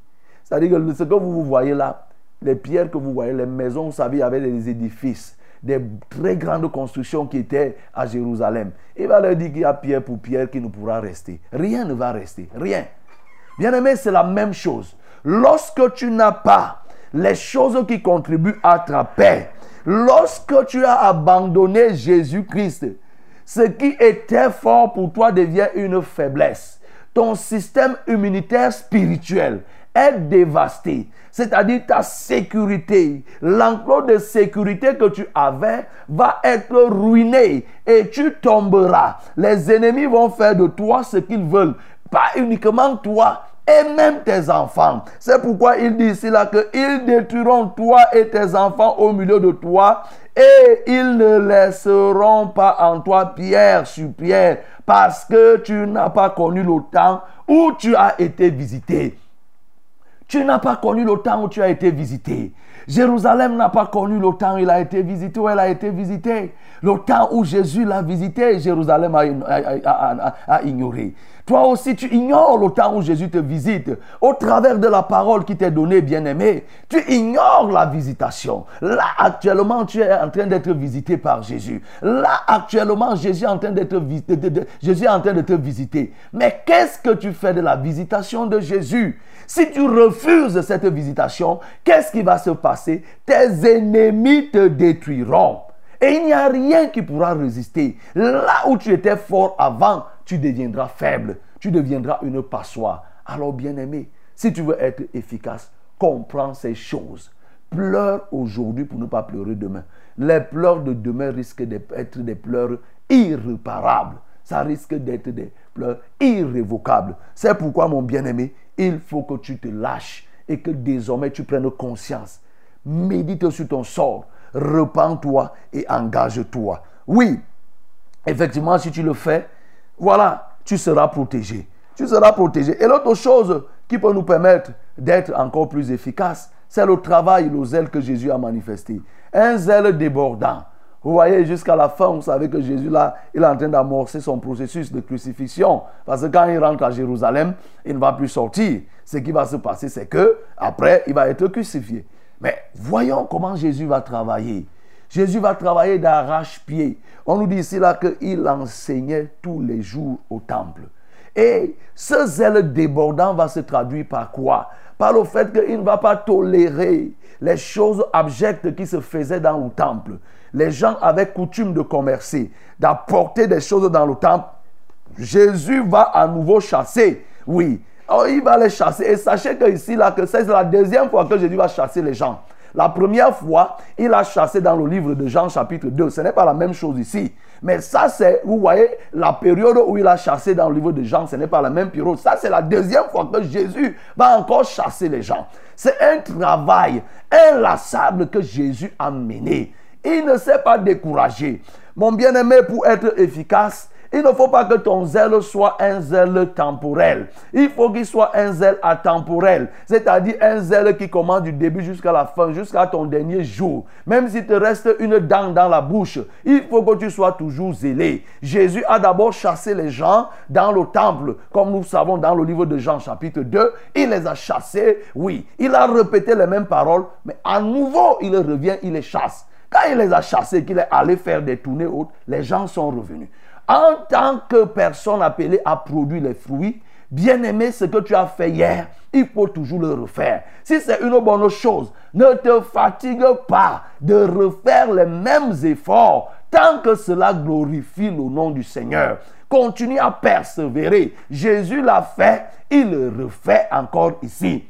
C'est-à-dire que ce que vous, vous voyez là, les pierres que vous voyez, les maisons, vous savez, il y avait des édifices, des très grandes constructions qui étaient à Jérusalem. Il va leur dire qu'il y a pierre pour pierre qui ne pourra rester. Rien ne va rester, rien. Bien aimé, c'est la même chose. Lorsque tu n'as pas les choses qui contribuent à ta paix, lorsque tu as abandonné Jésus-Christ, ce qui était fort pour toi devient une faiblesse. Ton système immunitaire spirituel est dévasté. C'est-à-dire ta sécurité, l'enclos de sécurité que tu avais va être ruiné et tu tomberas. Les ennemis vont faire de toi ce qu'ils veulent. Pas uniquement toi, et même tes enfants. C'est pourquoi il dit ici là que ils détruiront toi et tes enfants au milieu de toi et ils ne laisseront pas en toi pierre sur pierre parce que tu n'as pas connu le temps où tu as été visité. Tu n'as pas connu le temps où tu as été visité. Jérusalem n'a pas connu le temps où il a été visité, où elle a été visitée. Le temps où Jésus l'a visité, Jérusalem a, ignoré. Toi aussi, tu ignores le temps où Jésus te visite. Au travers de la parole qui t'est donnée, bien-aimé, tu ignores la visitation. Là, actuellement, tu es en train d'être visité par Jésus. Là, actuellement, Jésus est en train Jésus est en train de te visiter. Mais qu'est-ce que tu fais de la visitation de Jésus? Si tu refuses cette visitation, qu'est-ce qui va se passer? Tes ennemis te détruiront. Et il n'y a rien qui pourra résister. Là où tu étais fort avant, tu deviendras faible. Tu deviendras une passoire. Alors, bien-aimé, si tu veux être efficace, comprends ces choses. Pleure aujourd'hui pour ne pas pleurer demain. Les pleurs de demain risquent d'être des pleurs irréparables. Ça risque d'être des pleurs irrévocables. C'est pourquoi, mon bien-aimé, il faut que tu te lâches et que désormais tu prennes conscience. Médite sur ton sort. Repends-toi et engage-toi. Oui, effectivement, si tu le fais, voilà, tu seras protégé. Tu seras protégé. Et l'autre chose qui peut nous permettre d'être encore plus efficace, c'est le travail, le zèle que Jésus a manifesté. Un zèle débordant. Vous voyez, jusqu'à la fin, vous savez que Jésus, là, il est en train d'amorcer son processus de crucifixion. Parce que quand il rentre à Jérusalem, il ne va plus sortir. Ce qui va se passer, c'est que après, il va être crucifié. Mais voyons comment Jésus va travailler. Jésus va travailler d'arrache-pied. On nous dit ici là qu'il enseignait tous les jours au temple. Et ce zèle débordant va se traduire par quoi? Par le fait qu'il ne va pas tolérer les choses abjectes qui se faisaient dans le temple. Les gens avaient coutume de commercer, d'apporter des choses dans le temple. Jésus va à nouveau chasser. Oui, Oh, il va les chasser. Et sachez que ici, là, que c'est la deuxième fois que Jésus va chasser les gens. La première fois, il a chassé dans le livre de Jean chapitre 2. Ce n'est pas la même chose ici. Mais ça, c'est, vous voyez, la période où il a chassé dans le livre de Jean, ce n'est pas la même période. Ça, c'est la deuxième fois que Jésus va encore chasser les gens. C'est un travail inlassable que Jésus a mené. Il ne s'est pas découragé. Mon bien-aimé, pour être efficace, il ne faut pas que ton zèle soit un zèle temporel. Il faut qu'il soit un zèle atemporel. C'est-à-dire un zèle qui commence du début jusqu'à la fin, jusqu'à ton dernier jour. Même s'il te reste une dent dans la bouche, il faut que tu sois toujours zélé. Jésus a d'abord chassé les gens dans le temple. Comme nous savons dans le livre de Jean chapitre 2, il les a chassés. Oui, il a répété les mêmes paroles, mais à nouveau, il revient, il les chasse. Quand il les a chassés, qu'il est allé faire des tournées hautes, les gens sont revenus. En tant que personne appelée à produire les fruits, bien aimé, ce que tu as fait hier, il faut toujours le refaire. Si c'est une bonne chose, ne te fatigue pas de refaire les mêmes efforts tant que cela glorifie le nom du Seigneur. Continue à persévérer. Jésus l'a fait, il le refait encore ici.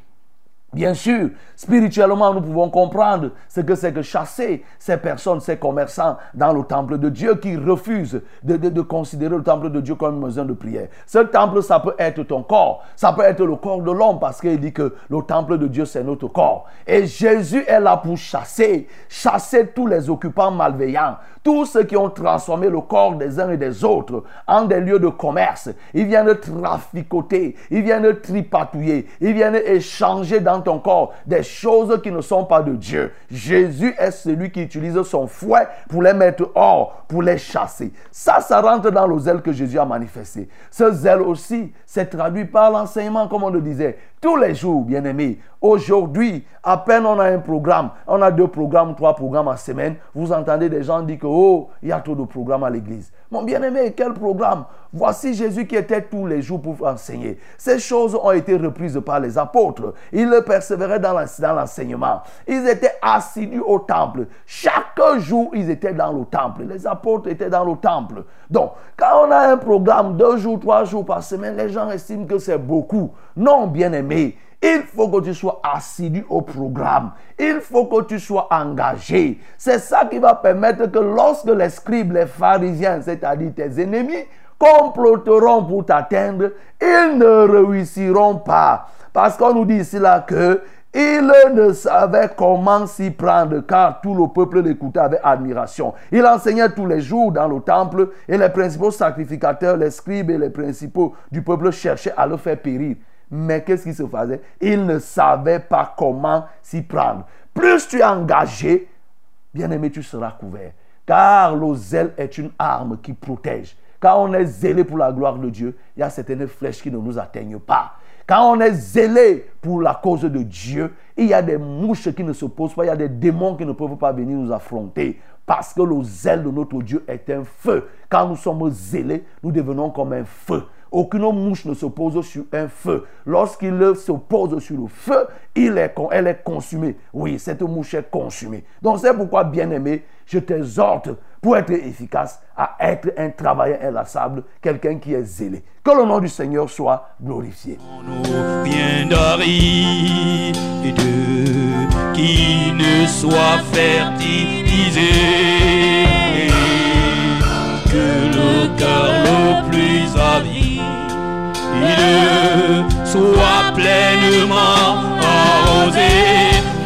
Bien sûr, spirituellement, nous pouvons comprendre ce que c'est que chasser ces personnes, ces commerçants dans le temple de Dieu qui refusent de, considérer le temple de Dieu comme une maison de prière. Ce temple, ça peut être ton corps, ça peut être le corps de l'homme parce qu'il dit que le temple de Dieu, c'est notre corps. Et Jésus est là pour chasser, chasser tous les occupants malveillants, tous ceux qui ont transformé le corps des uns et des autres en des lieux de commerce. Ils viennent traficoter, ils viennent tripatouiller, ils viennent échanger dans ton corps des choses qui ne sont pas de Dieu. Jésus est celui qui utilise son fouet pour les mettre hors, pour les chasser. Ça, ça rentre dans le zèle que Jésus a manifesté. Ce zèle aussi s'est traduit par l'enseignement, comme on le disait, tous les jours, bien aimés. Aujourd'hui, à peine on a un programme, on a deux programmes, trois programmes en semaine, vous entendez des gens dire que, oh, il y a trop de programmes à l'église. Mon bien-aimé, quel programme? Voici Jésus qui était tous les jours pour enseigner. Ces choses ont été reprises par les apôtres. Ils persévéraient dans l'enseignement. Ils étaient assidus au temple. Chaque jour, ils étaient dans le temple. Les apôtres étaient dans le temple. Donc, quand on a un programme deux jours, trois jours par semaine, les gens estiment que c'est beaucoup. Non, bien-aimé. Il faut que tu sois assidu au programme. Il faut que tu sois engagé. C'est ça qui va permettre que lorsque les scribes, les pharisiens, c'est-à-dire tes ennemis, comploteront pour t'atteindre, ils ne réussiront pas. Parce qu'on nous dit ici là que il ne savait comment s'y prendre car tout le peuple l'écoutait avec admiration. Il enseignait tous les jours dans le temple et les principaux sacrificateurs, les scribes et les principaux du peuple cherchaient à le faire périr. Mais qu'est-ce qui se faisait? Il ne savait pas comment s'y prendre. Plus tu es engagé, bien-aimé, tu seras couvert. Car le zèle est une arme qui protège. Quand on est zélé pour la gloire de Dieu, il y a certaines flèches qui ne nous atteignent pas. Quand on est zélé pour la cause de Dieu, il y a des mouches qui ne se posent pas, il y a des démons qui ne peuvent pas venir nous affronter. Parce que le zèle de notre Dieu est un feu. Quand nous sommes zélés, nous devenons comme un feu. Aucune mouche ne se pose sur un feu. Lorsqu'il se pose sur le feu, il est, elle est consumée. Oui, cette mouche est consumée. Donc c'est pourquoi, bien-aimé, je t'exhorte pour être efficace à être un travailleur inlassable, quelqu'un qui est zélé. Que le nom du Seigneur soit glorifié. que le cœur le plus soit pleinement arrosé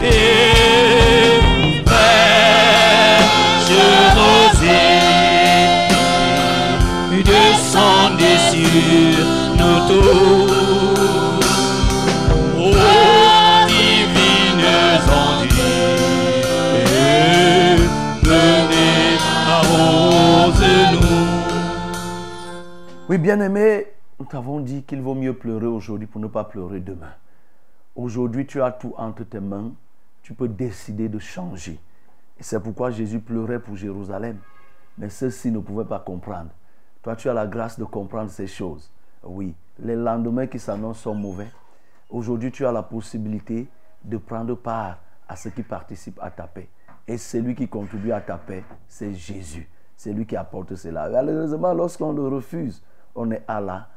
et fraîche rosée descendez sur nous tous. Ô divines ondes, venez arrose-nous. Oui, bien-aimé, nous t'avons dit qu'il vaut mieux pleurer aujourd'hui pour ne pas pleurer demain. Aujourd'hui, tu as tout entre tes mains. Tu peux décider de changer. C'est pourquoi Jésus pleurait pour Jérusalem. Mais ceux-ci ne pouvaient pas comprendre. Toi, tu as la grâce de comprendre ces choses. Oui, les lendemains qui s'annoncent sont mauvais. Aujourd'hui, tu as la possibilité de prendre part à ce qui participe à ta paix. Et celui qui contribue à ta paix, c'est Jésus. C'est lui qui apporte cela. Malheureusement, lorsqu'on le refuse, on est à la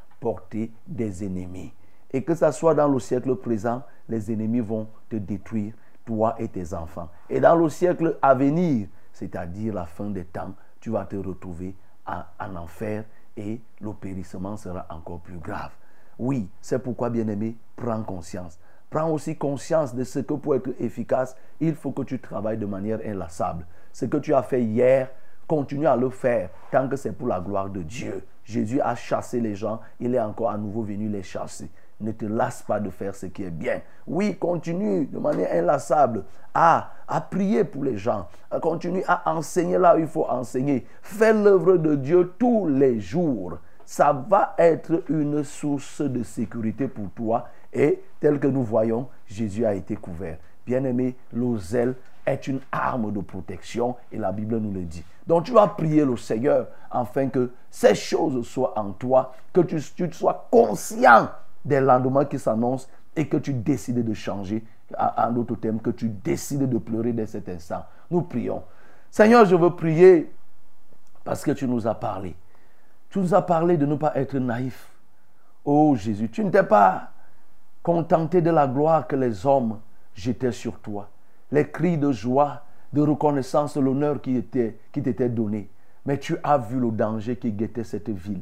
des ennemis. Et que ça soit dans le siècle présent, les ennemis vont te détruire, toi et tes enfants. Et dans le siècle à venir, c'est-à-dire la fin des temps, tu vas te retrouver en, en enfer et le périssement sera encore plus grave. Oui, c'est pourquoi, bien-aimé, prends conscience. Prends aussi conscience de ce que pour être efficace, il faut que tu travailles de manière inlassable. Ce que tu as fait hier, continue à le faire tant que c'est pour la gloire de Dieu. Jésus a chassé les gens, il est encore à nouveau venu les chasser. Ne te lasse pas de faire ce qui est bien. Oui, continue de manière inlassable à, prier pour les gens. Continue à enseigner là où il faut enseigner. Fais l'œuvre de Dieu tous les jours. Ça va être une source de sécurité pour toi. Et tel que nous voyons, Jésus a été couvert. Bien-aimé, le zèle est une arme de protection et la Bible nous le dit. Donc tu vas prier le Seigneur afin que ces choses soient en toi, que tu, sois conscient des lendemains qui s'annoncent et que tu décides de changer. En d'autres termes, que tu décides de pleurer dès cet instant. Nous prions. Seigneur, je veux prier parce que tu nous as parlé. Tu nous as parlé de ne pas être naïf. Oh Jésus, tu ne t'es pas contenté de la gloire que les hommes jetaient sur toi. Les cris de joie, de reconnaissance, l'honneur qui était- qui t'était donné. Mais tu as vu le danger qui guettait cette ville.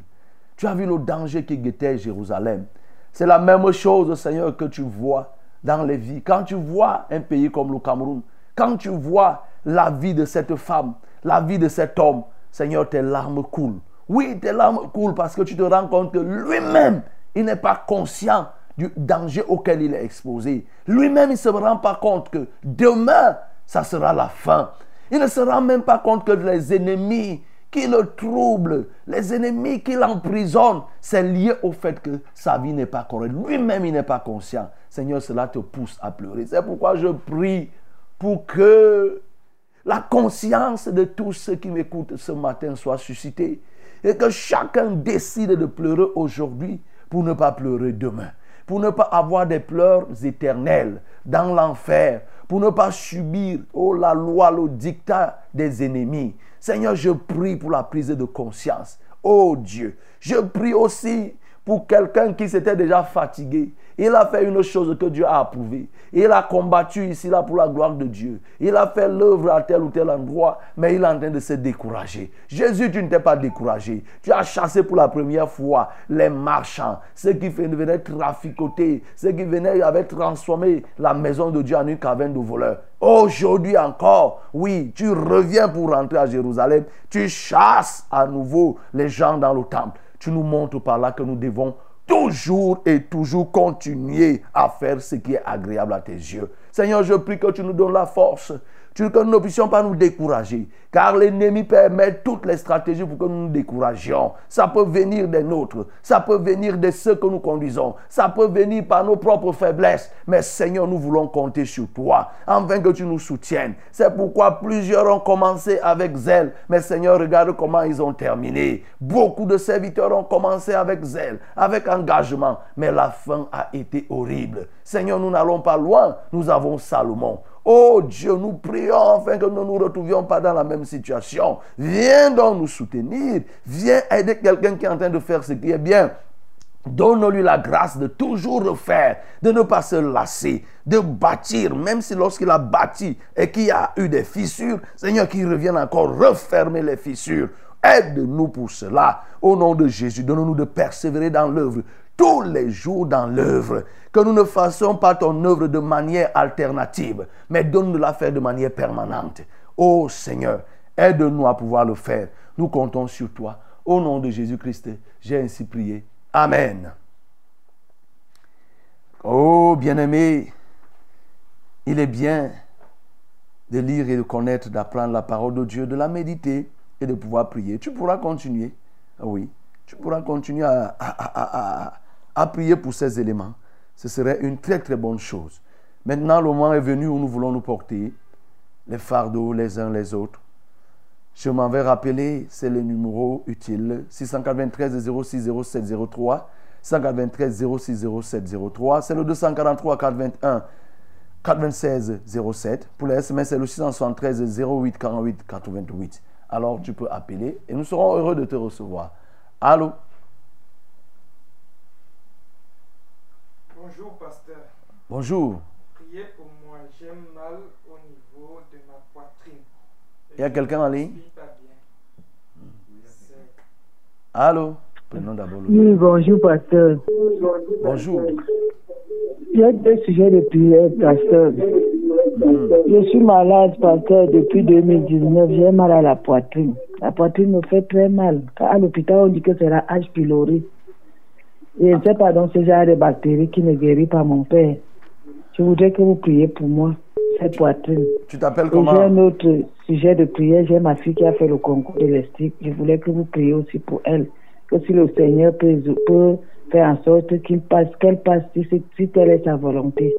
Tu as vu le danger qui guettait Jérusalem. C'est la même chose, Seigneur, que tu vois dans les vies. Quand tu vois un pays comme le Cameroun, quand tu vois la vie de cette femme, la vie de cet homme, Seigneur, tes larmes coulent. Oui, tes larmes coulent parce que tu te rends compte que lui-même, il n'est pas conscient du danger auquel il est exposé. Lui-même, il ne se rend pas compte que demain, ça sera la fin. Il ne se rend même pas compte que les ennemis qui le troublent, les ennemis qui l'emprisonnent, c'est lié au fait que sa vie n'est pas correcte. Lui-même, il n'est pas conscient. Seigneur, cela te pousse à pleurer. C'est pourquoi je prie pour que la conscience de tous ceux qui m'écoutent ce matin soit suscitée et que chacun décide de pleurer aujourd'hui pour ne pas pleurer demain, pour ne pas avoir des pleurs éternelles dans l'enfer, pour ne pas subir oh, la loi, le dictat des ennemis. Seigneur, je prie pour la prise de conscience. Oh Dieu, je prie aussi pour quelqu'un qui s'était déjà fatigué. Il a fait une chose que Dieu a approuvée. Il a combattu ici, là, pour la gloire de Dieu. Il a fait l'œuvre à tel ou tel endroit, mais il est en train de se décourager. Jésus, tu ne t'es pas découragé. Tu as chassé pour la première fois les marchands, ceux qui venaient traficoter, ceux qui venaient, avaient transformé la maison de Dieu en une caverne de voleurs. Aujourd'hui encore, oui, tu reviens pour rentrer à Jérusalem. Tu chasses à nouveau les gens dans le temple. Tu nous montres par là que nous devons toujours et toujours continuer à faire ce qui est agréable à tes yeux. Seigneur, je prie que tu nous donnes la force, que nous ne puissions pas nous décourager, car l'ennemi permet toutes les stratégies pour que nous nous découragions. Ça peut venir des nôtres, ça peut venir de ceux que nous conduisons, ça peut venir par nos propres faiblesses, mais Seigneur, nous voulons compter sur toi, afin que tu nous soutiennes. C'est pourquoi plusieurs ont commencé avec zèle, mais Seigneur, regarde comment ils ont terminé. Beaucoup de serviteurs ont commencé avec zèle, avec engagement, mais la fin a été horrible. Seigneur, nous n'allons pas loin, nous avons Salomon. Oh Dieu, nous prions afin que nous ne nous retrouvions pas dans la même situation. Viens donc nous soutenir. Viens aider quelqu'un qui est en train de faire ce qui est bien. Donne-lui la grâce de toujours refaire, de ne pas se lasser, de bâtir, même si lorsqu'il a bâti et qu'il a eu des fissures, Seigneur, qu'il revienne encore refermer les fissures. Aide-nous pour cela. Au nom de Jésus, donne-nous de persévérer dans l'œuvre, tous les jours dans l'œuvre. Que nous ne fassions pas ton œuvre de manière alternative, mais donne-nous la faire de manière permanente. Oh Seigneur, aide-nous à pouvoir le faire. Nous comptons sur toi. Au nom de Jésus-Christ, j'ai ainsi prié. Amen. Oh bien-aimé, il est bien de lire et de connaître, d'apprendre la parole de Dieu, de la méditer et de pouvoir prier. Tu pourras continuer. Ah Oui, tu pourras continuer à- prier pour ces éléments. Ce serait une très très bonne chose. Maintenant, le moment est venu où nous voulons nous porter les fardeaux les uns les autres. Je m'en vais rappeler, c'est le numéro utile 693 06 07 03, 193 06 07 03, c'est le 243 421 96 07. Pour les SMS, c'est le 673 08 48 88. Alors tu peux appeler et nous serons heureux de te recevoir. Allô? Bonjour, pasteur. Bonjour. Priez pour moi. J'ai mal au niveau de ma poitrine. Il y a quelqu'un en ligne? Je ne vis pas bien. C'est- Allô? Prenons d'abord le. Oui, bonjour, pasteur. Bonjour. J'ai deux sujets de prière, pasteur. Je suis malade, pasteur, depuis 2019. J'ai mal à la poitrine. La poitrine me fait très mal. À l'hôpital, on dit que c'est la H. pylori. Et je sais pas donc ce genre de bactéries qui ne guérit pas mon père. Je voudrais que vous priez pour moi, cette poitrine. Tu t'appelles Et j'ai un comment? autre sujet de prière. J'ai ma fille qui a fait le concours de l'estique. Je voulais que vous priez aussi pour elle. Que si le Seigneur peut, peut faire en sorte qu'il passe, qu'elle passe, si, si telle est sa volonté.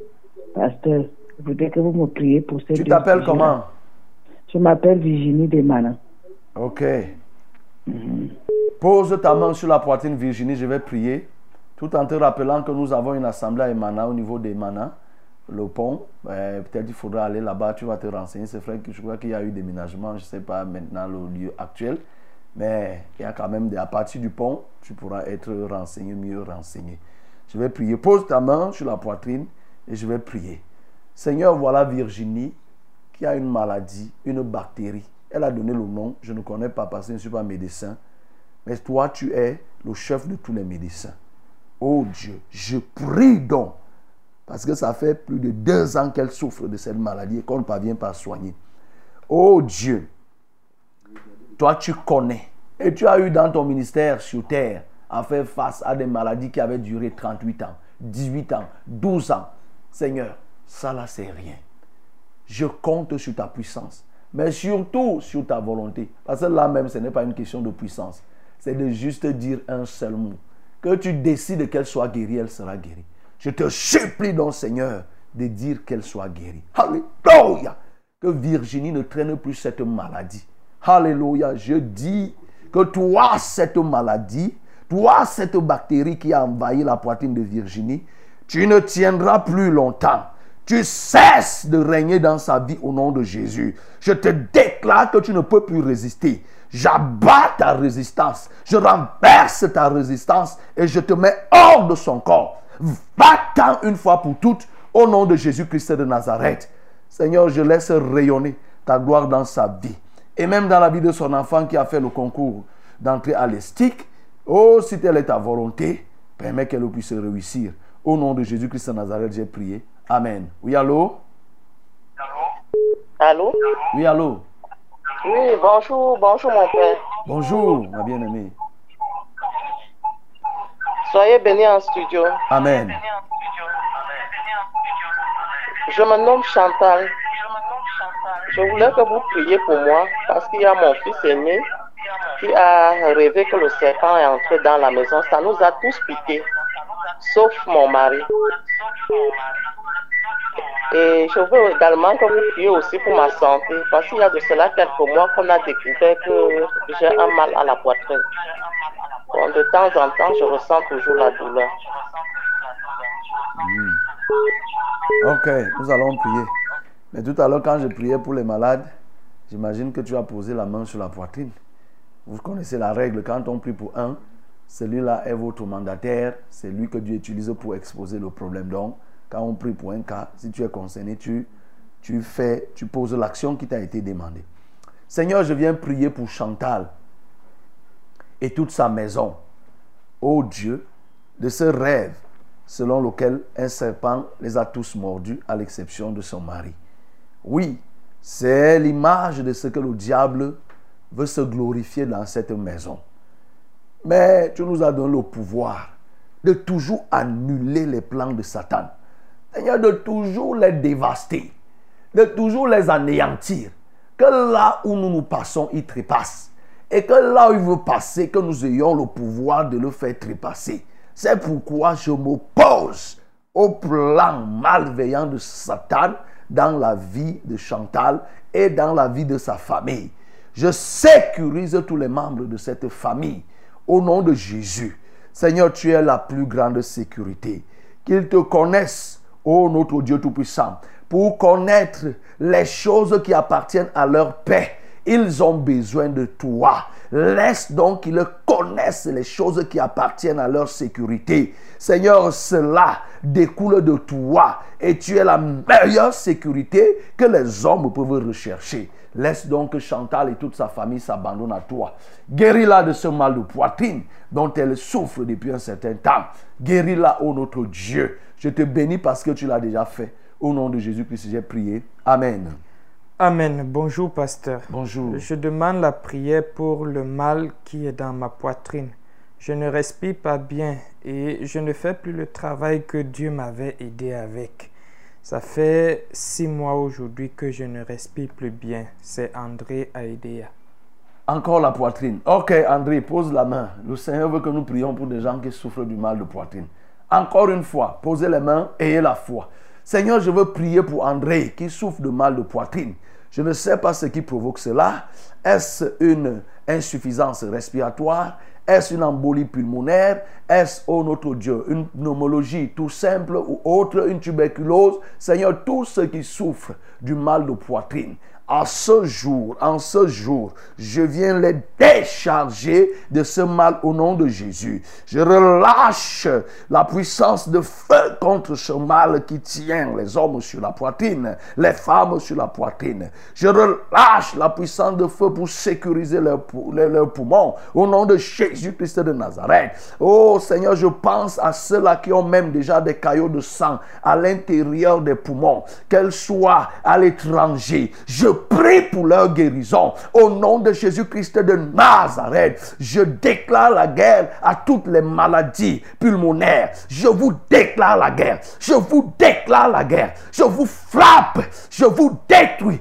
Pasteur, je voudrais que vous me priez pour cette Tu t'appelles comment? Je m'appelle Virginie Desmanas. Ok. Pose ta main sur la poitrine, Virginie, je vais prier. Tout en te rappelant que nous avons une assemblée à Emana au niveau des Mana, le pont. Euh, Peut-être il faudra aller là-bas, tu vas te renseigner. C'est vrai que je crois qu'il y a eu déménagement, je ne sais pas maintenant le lieu actuel. Mais il y a quand même, des, à partir du pont, tu pourras être renseigné, mieux renseigné. Je vais prier. Pose ta main sur la poitrine et je vais prier. Seigneur, voilà Virginie qui a une maladie, une bactérie. Elle a donné le nom, je ne connais pas parce que je ne suis pas médecin. Mais toi, tu es le chef de tous les médecins. Oh Dieu, je prie donc, parce que ça fait plus de deux ans qu'elle souffre de cette maladie et qu'on ne parvient pas à soigner. Oh Dieu, toi tu connais et tu as eu dans ton ministère sur terre à faire face à des maladies qui avaient duré 38 ans, 18 ans, 12 ans. Seigneur, ça là c'est rien. Je compte sur ta puissance, mais surtout sur ta volonté. Parce que là même, ce n'est pas une question de puissance. C'est de juste dire un seul mot. Que tu décides qu'elle soit guérie, elle sera guérie. Je te supplie donc, Seigneur, de dire qu'elle soit guérie. Alléluia. Que Virginie ne traîne plus cette maladie. Alléluia. Je dis que toi, cette maladie, toi, cette bactérie qui a envahi la poitrine de Virginie, tu ne tiendras plus longtemps. Tu cesses de régner dans sa vie au nom de Jésus. Je te déclare que tu ne peux plus résister. J'abats ta résistance. Je renverse ta résistance et je te mets hors de son corps. Va-t'en une fois pour toutes au nom de Jésus-Christ de Nazareth. Seigneur, je laisse rayonner ta gloire dans sa vie. Et même dans la vie de son enfant qui a fait le concours d'entrée à l'ESTIC. Oh, si telle est ta volonté, permets qu'elle puisse réussir. Au nom de Jésus-Christ de Nazareth, j'ai prié. Amen. Oui, allô? Allô? Oui, allô? Oui, bonjour, bonjour mon père. Bonjour, ma bien-aimée. Soyez bénis en studio. Amen. Je me nomme Chantal. Je voulais que vous priez pour moi parce qu'il y a mon fils aîné qui a rêvé que le serpent est entré dans la maison. Ça nous a tous piqué, sauf mon mari. Et je veux également que vous priez aussi pour ma santé parce qu'il y a de cela quelques mois qu'on a découvert que j'ai un mal à la poitrine. De temps en temps, je ressens toujours la douleur. Ok, nous allons prier. Mais tout à l'heure, quand je priais pour les malades, j'imagine que tu as posé la main sur la poitrine. Vous connaissez la règle, quand on prie pour un, celui-là est votre mandataire, c'est lui que Dieu utilise pour exposer le problème. Donc, quand on prie pour un cas, si tu es concerné, tu, tu fais, tu poses l'action qui t'a été demandée. Seigneur, je viens prier pour Chantal et toute sa maison. Ô Dieu, de ce rêve selon lequel un serpent les a tous mordus, à l'exception de son mari. Oui, c'est l'image de ce que le diable veut se glorifier dans cette maison. Mais tu nous as donné le pouvoir de toujours annuler les plans de Satan. Seigneur, de toujours les dévaster, de toujours les anéantir. Que là où nous nous passons, il trépasse. Et que là où il veut passer, que nous ayons le pouvoir de le faire trépasser. C'est pourquoi je m'oppose au plan malveillant de Satan dans la vie de Chantal et dans la vie de sa famille. Je sécurise tous les membres de cette famille au nom de Jésus. Seigneur, tu es la plus grande sécurité. Qu'ils te connaissent, ô notre Dieu Tout-Puissant, pour connaître les choses qui appartiennent à leur paix. Ils ont besoin de toi. Laisse donc qu'ils connaissent les choses qui appartiennent à leur sécurité. Seigneur, cela découle de toi et tu es la meilleure sécurité que les hommes peuvent rechercher. Laisse donc que Chantal et toute sa famille s'abandonnent à toi. Guéris-la de ce mal de poitrine dont elle souffre depuis un certain temps. Guéris-la, ô notre Dieu. Je te bénis parce que tu l'as déjà fait. Au nom de Jésus-Christ, j'ai prié. Amen. Amen. Bonjour, pasteur. Bonjour. Je demande la prière pour le mal qui est dans ma poitrine. Je ne respire pas bien et je ne fais plus le travail que Dieu m'avait aidé avec. Ça fait six mois aujourd'hui que je ne respire plus bien. C'est André Aidea. Encore la poitrine. Ok, André, pose la main. Le Seigneur veut que nous prions pour des gens qui souffrent du mal de poitrine. Encore une fois, posez les mains, ayez la foi. Seigneur, je veux prier pour André qui souffre de mal de poitrine. Je ne sais pas ce qui provoque cela. Est-ce une insuffisance respiratoire? Est-ce une embolie pulmonaire? Est-ce, oh notre Dieu, une pneumologie tout simple ou autre, une tuberculose? Seigneur, tous ceux qui souffrent du mal de poitrine, en ce jour, en ce jour, je viens les décharger de ce mal au nom de Jésus. Je relâche la puissance de feu contre ce mal qui tient les hommes sur la poitrine, les femmes sur la poitrine. Je relâche la puissance de feu pour sécuriser leurs pou- leurs- leurs poumons au nom de Jésus-Christ de Nazareth. Oh Seigneur, je pense à ceux-là qui ont même déjà des caillots de sang à l'intérieur des poumons, qu'elles soient à l'étranger. Je prie pour leur guérison au nom de Jésus-Christ de Nazareth. Je déclare la guerre à toutes les maladies pulmonaires. Je vous déclare la guerre. Je vous déclare la guerre. Je vous frappe. Je vous détruis.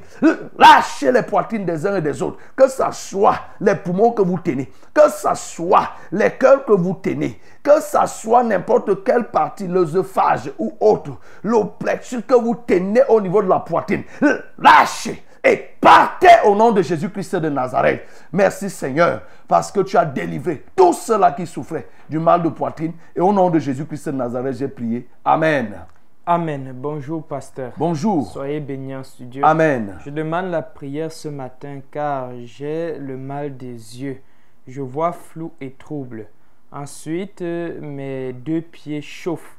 Lâchez les poitrines des uns et des autres. Que ce soit les poumons que vous tenez, que ce soit les cœurs que vous tenez, que ce soit n'importe quelle partie, l'œsophage ou autre, le que vous tenez au niveau de la poitrine, lâchez et partez au nom de Jésus-Christ de Nazareth. Merci Seigneur, parce que tu as délivré tous ceux-là qui souffraient du mal de poitrine. Et au nom de Jésus-Christ de Nazareth, j'ai prié. Amen. Amen. Bonjour, pasteur. Bonjour. Soyez bénis en studio. Amen. Je demande la prière ce matin car j'ai le mal des yeux. Je vois flou et trouble. Ensuite, euh, mes deux pieds chauffent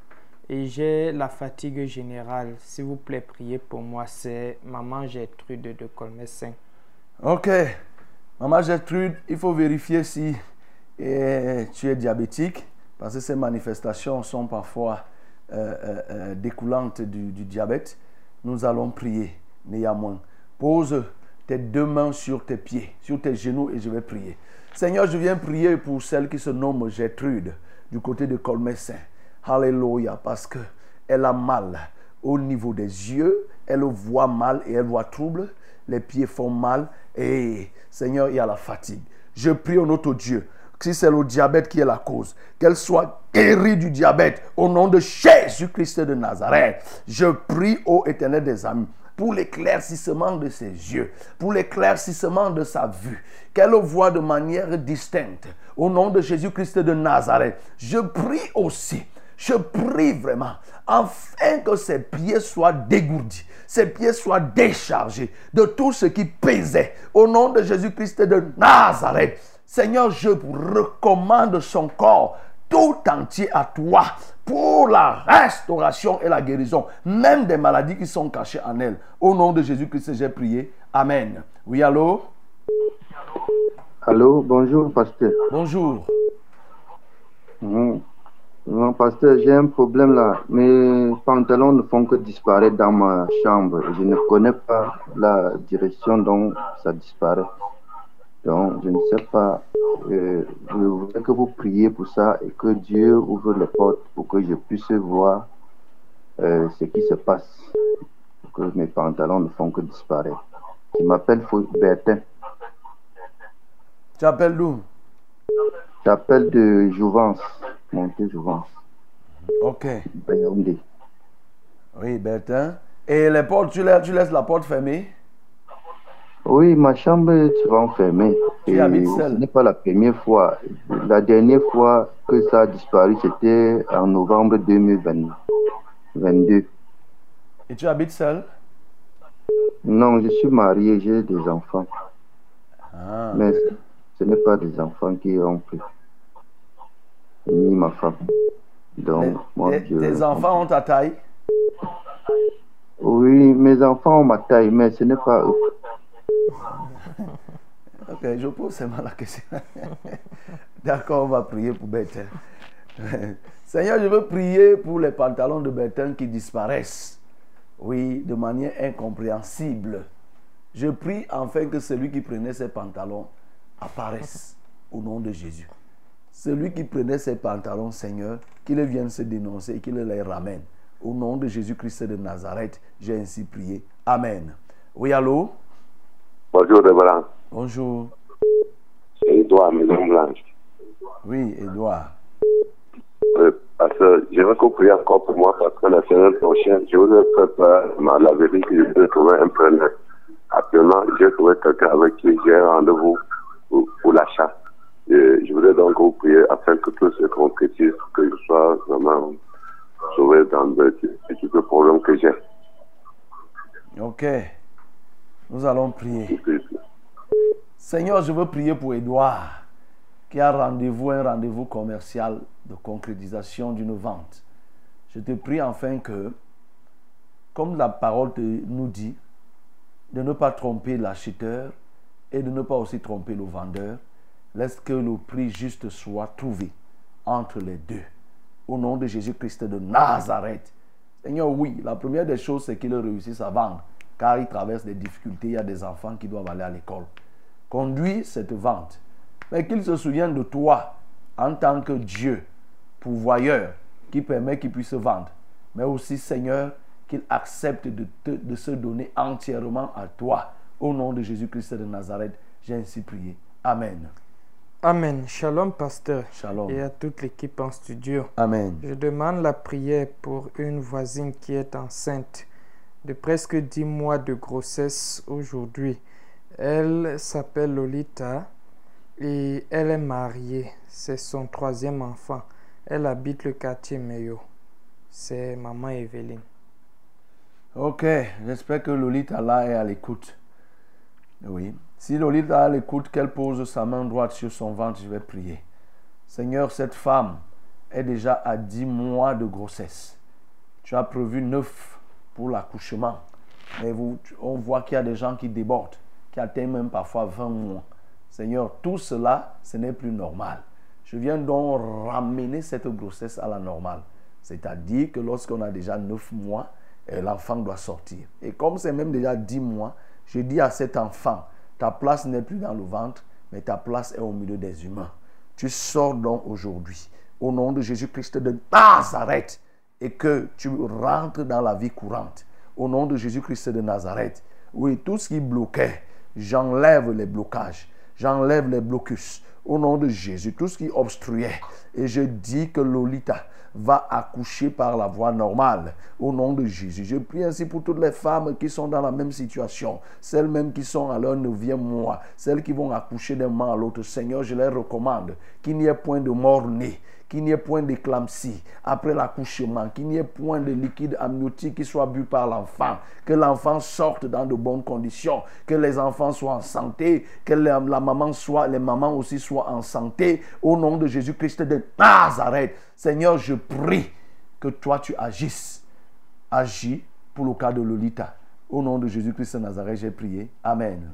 et j'ai la fatigue générale. S'il vous plaît, priez pour moi. C'est maman Gertrude de Colmessin. Ok. Maman Gertrude, il faut vérifier si eh, tu es diabétique, parce que ces manifestations sont parfois euh, euh, euh, découlantes du, du diabète. Nous allons prier, néanmoins. Pose tes deux mains sur tes pieds, sur tes genoux, et je vais prier. Seigneur, je viens prier pour celle qui se nomme Gertrude, du côté de Colmessin. Alléluia, parce que elle a mal au niveau des yeux, elle voit mal et elle voit trouble, les pieds font mal et Seigneur, il y a la fatigue. Je prie au notre Dieu, si c'est le diabète qui est la cause, qu'elle soit guérie du diabète au nom de Jésus-Christ de Nazareth. Je prie au éternel des amis pour l'éclaircissement de ses yeux, pour l'éclaircissement de sa vue, qu'elle voit de manière distincte. Au nom de Jésus-Christ de Nazareth, je prie aussi je prie vraiment, afin que ses pieds soient dégourdis, ses pieds soient déchargés de tout ce qui pesait. Au nom de Jésus-Christ de Nazareth, Seigneur, je recommande son corps tout entier à toi pour la restauration et la guérison, même des maladies qui sont cachées en elle. Au nom de Jésus-Christ, j'ai prié. Amen. Oui, allô? Allô, bonjour, pasteur. Bonjour. Mhm. Non, pasteur, j'ai un problème là. Mes pantalons ne font que disparaître dans ma chambre. Je ne connais pas la direction dont ça disparaît. Donc, je ne sais pas. Euh, je voudrais que vous priez pour ça et que Dieu ouvre les portes pour que je puisse voir euh, ce qui se passe. Pour que mes pantalons ne font que disparaître. Je m'appelle Bertin. Tu appelles d'où? J'appelle de Jouvence. Montée Jouvence. Ok. Yaoundé. Oui, Bertin. Et les portes, tu laisses, tu laisses la porte fermée? Oui, ma chambre est souvent fermée. Tu Et habites Ce seul? n'est pas la première fois. La dernière fois que ça a disparu, c'était en novembre 2022. Et tu habites seul? Non, je suis marié, j'ai des enfants. Ah. Mais ce n'est pas des enfants qui ont pris. Ni ma femme. Donc, moi, Tes, je... tes enfants ont ta taille? Oui, mes enfants ont ma taille, mais ce n'est pas eux. [LAUGHS] Ok, je pose seulement la question. [LAUGHS] D'accord, on va prier pour Bertin. [LAUGHS] Seigneur, je veux prier pour les pantalons de Bertin qui disparaissent. Oui, de manière incompréhensible. Je prie enfin que celui qui prenait ces pantalons apparaisse au nom de Jésus. Celui qui prenait ces pantalons, Seigneur, qu'il vienne se dénoncer et qu'il les ramène. Au nom de Jésus-Christ de Nazareth, j'ai ainsi prié. Amen. Oui, allô? Bonjour, Révérend. Bonjour. C'est Edouard, Maison Blanche. Oui, Edouard. Euh, parce que je veux que vous priez encore pour moi parce que la semaine prochaine, je voudrais préparer ma laverie que je voudrais trouver un preneur. Actuellement, j'ai trouvé quelqu'un avec qui j'ai un rendez-vous pour, pour l'achat. Et Je voudrais donc vous priez afin que tout se concrétise, que je sois vraiment sauvé dans le, problèmes que j'ai. Ok. Nous allons prier. Seigneur, je veux prier pour Edouard, qui a rendez-vous, un rendez-vous commercial de concrétisation d'une vente. Je te prie enfin que, comme la parole te- nous dit, de ne pas tromper l'acheteur et de ne pas aussi tromper le vendeur. Laisse que le prix juste soit trouvé entre les deux. Au nom de Jésus-Christ de Nazareth. Seigneur, oui, la première des choses, c'est qu'il réussisse à vendre, car il traverse des difficultés. Il y a des enfants qui doivent aller à l'école. Conduis cette vente, mais qu'il se souvienne de toi en tant que Dieu, pourvoyeur, qui permet qu'il puisse vendre, mais aussi, Seigneur, qu'il accepte de, de se donner entièrement à toi. Au nom de Jésus-Christ de Nazareth, j'ai ainsi prié. Amen. Amen. Shalom, pasteur. Shalom. Et à toute l'équipe en studio. Amen. Je demande la prière pour une voisine qui est enceinte de presque 10 mois de grossesse aujourd'hui. Elle s'appelle Lolita et elle est mariée. C'est son troisième enfant. Elle habite le quartier Meyo. C'est maman Evelyne. Ok, j'espère que Lolita là est à l'écoute. Oui. Si Lolita l'écoute, qu'elle pose sa main droite sur son ventre, je vais prier. Seigneur, cette femme est déjà à 10 mois de grossesse. Tu as prévu 9 pour l'accouchement. Mais on voit qu'il y a des gens qui débordent, qui atteignent même parfois 20 mois. Seigneur, tout cela, ce n'est plus normal. Je viens donc ramener cette grossesse à la normale. C'est-à-dire que lorsqu'on a déjà 9 mois, euh, l'enfant doit sortir. Et comme c'est même déjà 10 mois, je dis à cet enfant, ta place n'est plus dans le ventre, mais ta place est au milieu des humains. Tu sors donc aujourd'hui, au nom de Jésus-Christ de Nazareth, et que tu rentres dans la vie courante. Au nom de Jésus-Christ de Nazareth. Oui, tout ce qui bloquait, j'enlève les blocages, j'enlève les blocus. Au nom de Jésus, tout ce qui obstruait. Et je dis que Lolita va accoucher par la voie normale. Au nom de Jésus. Je prie ainsi pour toutes les femmes qui sont dans la même situation. Celles même qui sont à leur neuvième mois. Celles qui vont accoucher d'un mois à l'autre. Seigneur, je les recommande qu'il n'y ait point de mort-né qu'il n'y ait point d'éclampsie après l'accouchement, qu'il n'y ait point de liquide amniotique qui soit bu par l'enfant, que l'enfant sorte dans de bonnes conditions, que les enfants soient en santé, que la, la maman soit, les mamans aussi soient en santé, au nom de Jésus-Christ de Nazareth. Seigneur, je prie que toi tu agisses. Agis pour le cas de Lolita. Au nom de Jésus-Christ de Nazareth, j'ai prié. Amen.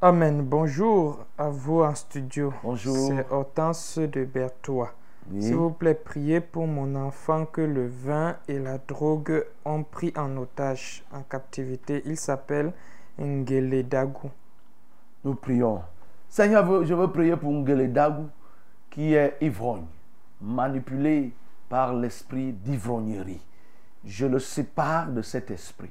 Amen. Bonjour à vous en studio. Bonjour. C'est Hortense de Berthois. Oui. S'il vous plaît, priez pour mon enfant que le vin et la drogue ont pris en otage, en captivité. Il s'appelle Ngele Dagu. Nous prions. Seigneur, je veux prier pour Ngeledagu qui est ivrogne, manipulé par l'esprit d'ivrognerie. Je le sépare de cet esprit.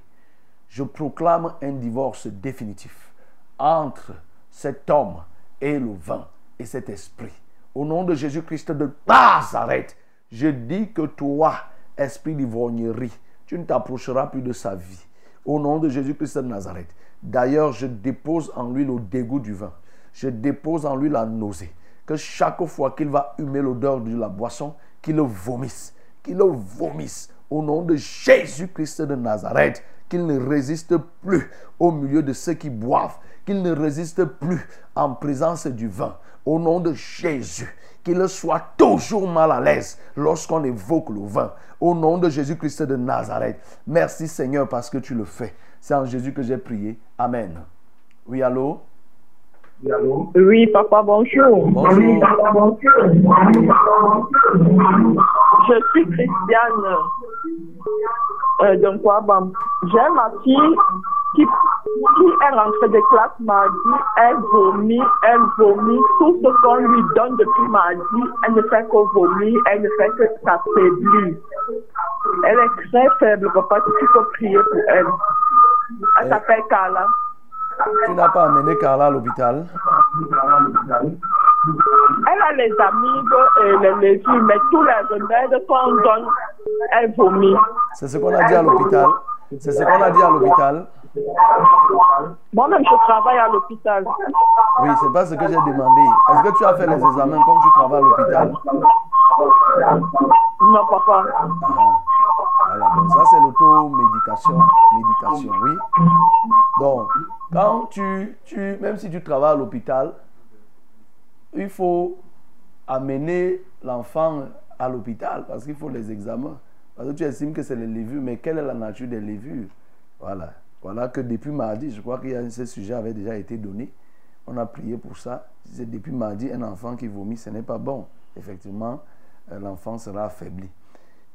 Je proclame un divorce définitif entre cet homme et le vin et cet esprit. Au nom de Jésus-Christ de Nazareth, je dis que toi, esprit d'ivrognerie, tu ne t'approcheras plus de sa vie. Au nom de Jésus-Christ de Nazareth. D'ailleurs, je dépose en lui le dégoût du vin. Je dépose en lui la nausée. Que chaque fois qu'il va humer l'odeur de la boisson, qu'il le vomisse. Qu'il le vomisse. Au nom de Jésus-Christ de Nazareth. Qu'il ne résiste plus au milieu de ceux qui boivent. Qu'il ne résiste plus en présence du vin. Au nom de Jésus. Qu'il soit toujours mal à l'aise lorsqu'on évoque le vin. Au nom de Jésus-Christ de Nazareth. Merci Seigneur parce que tu le fais. C'est en Jésus que j'ai prié. Amen. Oui, allô? Oui, papa, bonjour. Bonjour. Oui, papa, bonjour. Je suis Christiane euh, de. J'ai ma fille qui, qui est rentrée de classe mardi. Elle vomit, elle vomit. Tout ce qu'on lui donne depuis mardi, elle ne fait que vomir, elle ne fait que s'affaiblir. Elle est très faible, papa. Tu peux prier pour elle. Elle s'appelle Carla. Tu n'as pas amené Carla à l'hôpital? Elle a les amibes et les légumes, mais tous les remèdes qu'on donne, elle vomit. C'est ce qu'on a dit à l'hôpital. C'est ce qu'on a dit à l'hôpital. Moi-même, je travaille à l'hôpital. Oui, c'est pas ce que j'ai demandé. Est-ce que tu as fait les examens comme tu travailles à l'hôpital? Non, papa. Voilà, donc ça c'est l'automédication, médication, oui. Donc, quand tu, tu, même si tu travailles à l'hôpital, il faut amener l'enfant à l'hôpital parce qu'il faut les examens. Parce que tu estimes que c'est les levures, mais quelle est la nature des levures Voilà. Voilà que depuis mardi, je crois que ce sujet avait déjà été donné. On a prié pour ça. C'est depuis mardi, un enfant qui vomit, ce n'est pas bon. Effectivement, euh, l'enfant sera affaibli.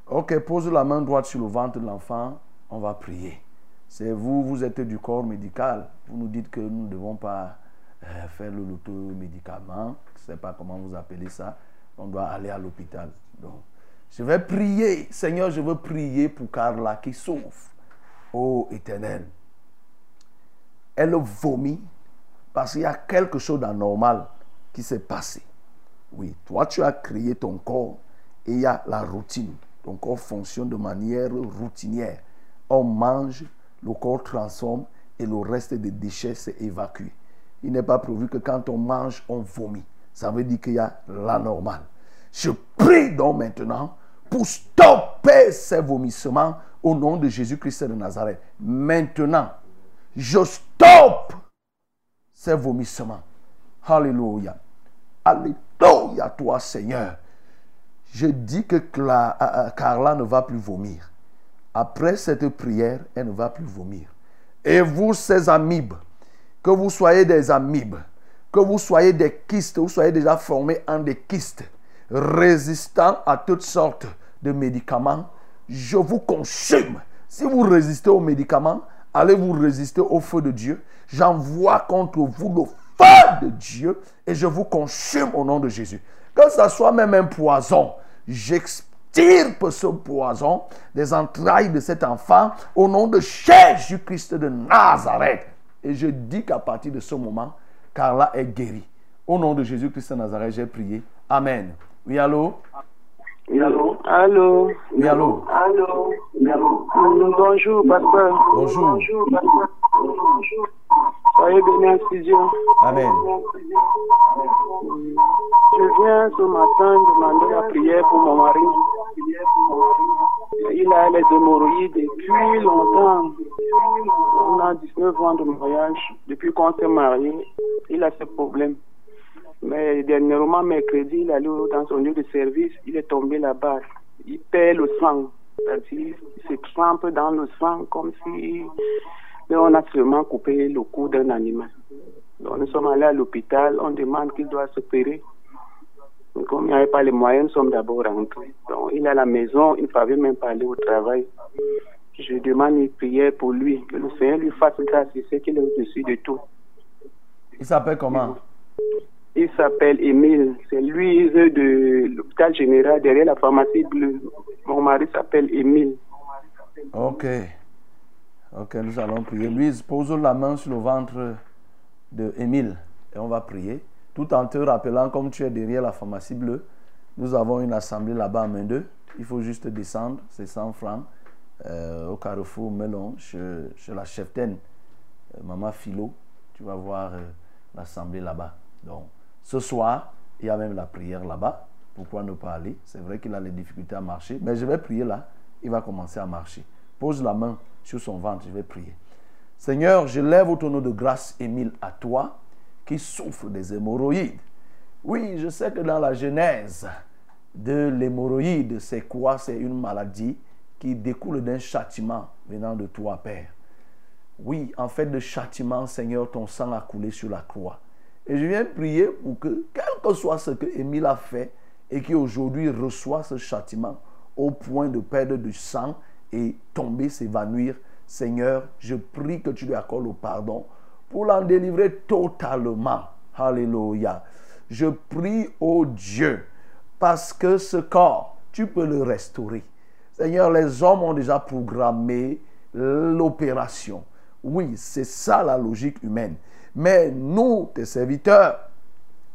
Ok, pose la main droite sur le ventre de l'enfant, on va prier. C'est vous, vous êtes du corps médical. Vous nous dites que nous ne devons pas euh, faire le l'automédicament. Je ne sais pas comment vous appelez ça. On doit aller à l'hôpital. Donc, je vais prier. Seigneur, je veux prier pour Carla qui souffre. Ô éternel, elle vomit parce qu'il y a quelque chose d'anormal qui s'est passé. Oui, toi tu as créé ton corps et il y a la routine. Ton corps fonctionne de manière routinière. On mange, le corps transforme et le reste des déchets s'est évacué. Il n'est pas prévu que quand on mange, on vomit. Ça veut dire qu'il y a l'anormal. Je prie donc maintenant pour stopper ces vomissements au nom de Jésus-Christ de Nazareth. Maintenant, je stoppe ces vomissements. Alléluia. Alléluia, toi Seigneur. Je dis que euh, euh, Carla ne va plus vomir. Après cette prière, elle ne va plus vomir. Et vous, ces amibes, que vous soyez des amibes, que vous soyez des kystes, vous soyez déjà formés en des kystes, résistants à toutes sortes de médicaments, je vous consume. Si vous résistez aux médicaments, allez vous résister au feu de Dieu? J'envoie contre vous le feu de Dieu et je vous consume au nom de Jésus. Que ce soit même un poison, j'extirpe ce poison des entrailles de cet enfant au nom de Jésus-Christ de Nazareth. Et je dis qu'à partir de ce moment, Carla est guérie. Au nom de Jésus-Christ de Nazareth, j'ai prié. Amen. Oui, allô? Oui, allô? Allô? Oui, allô? Allô? Bonjour, pasteur. Bonjour. pasteur. Soyez bénis en studio. Amen. Je viens ce matin demander la prière pour mon mari. Il a les hémorroïdes depuis longtemps. On a 19 ans de mariage. Depuis qu'on s'est marié, il a ce problème. Mais dernièrement, mercredi, il est allé dans son lieu de service. Il est tombé là-bas. Il perd le sang. Il se trempe dans le sang comme si on a seulement coupé le cou d'un animal. Donc, nous sommes allés à l'hôpital. On demande qu'il doit s'opérer. Comme il n'y avait pas les moyens, nous sommes d'abord rentrés. Donc, il est à la maison. Il ne savait même pas aller au travail. Je demande une prière pour lui. Que le Seigneur lui fasse grâce. Il sait qu'il est au-dessus de tout. Il s'appelle comment? Il s'appelle Émile. C'est lui de l'hôpital général derrière la pharmacie bleue. Mon mari s'appelle Émile. Ok. Ok, nous allons prier. Louise, pose la main sur le ventre de Émile et on va prier. Tout en te rappelant, comme tu es derrière la pharmacie bleue, nous avons une assemblée là-bas à main 2. Il faut juste descendre, c'est 100 francs, euh, au carrefour Melon, chez, chez la cheftaine, euh, Maman Philo. Tu vas voir euh, l'assemblée là-bas. Donc, ce soir, il y a même la prière là-bas. Pourquoi ne pas aller? C'est vrai qu'il a les difficultés à marcher, mais je vais prier là. Il va commencer à marcher. Pose la main sur son ventre, je vais prier. Seigneur, je lève au tonneau de grâce Émile à toi qui souffre des hémorroïdes. Oui, je sais que dans la genèse de l'hémorroïde, c'est quoi? C'est une maladie qui découle d'un châtiment venant de toi, Père. Oui, en fait de châtiment, Seigneur, ton sang a coulé sur la croix. Et je viens prier pour que, quel que soit ce que Émile a fait, et qui aujourd'hui reçoit ce châtiment au point de perdre du sang et tomber, s'évanouir, Seigneur, je prie que tu lui accordes le pardon pour l'en délivrer totalement. Alléluia. Je prie au Dieu parce que ce corps, tu peux le restaurer. Seigneur, les hommes ont déjà programmé l'opération. Oui, c'est ça la logique humaine. Mais nous, tes serviteurs,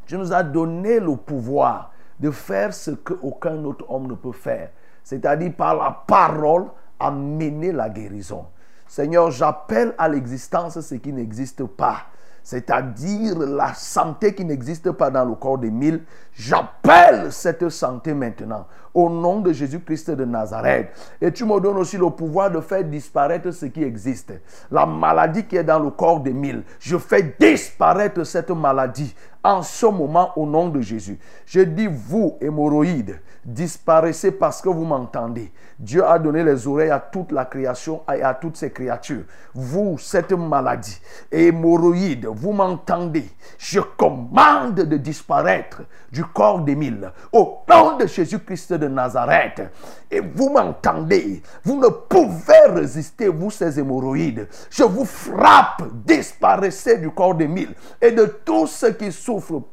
tu nous as donné le pouvoir de faire ce qu'aucun autre homme ne peut faire. C'est-à-dire par la parole, amener la guérison. Seigneur, j'appelle à l'existence ce qui n'existe pas. C'est-à-dire la santé qui n'existe pas dans le corps des mille, j'appelle cette santé maintenant au nom de Jésus-Christ de Nazareth. Et tu me donnes aussi le pouvoir de faire disparaître ce qui existe. La maladie qui est dans le corps des mille, je fais disparaître cette maladie en ce moment au nom de Jésus. Je dis, vous, hémorroïdes, disparaissez parce que vous m'entendez. Dieu a donné les oreilles à toute la création et à toutes ses créatures. Vous, cette maladie, hémorroïdes, vous m'entendez. Je commande de disparaître du corps des mille au nom de Jésus-Christ de Nazareth. Et vous m'entendez. Vous ne pouvez résister, vous, ces hémorroïdes. Je vous frappe, disparaissez du corps des mille et de tous ceux qui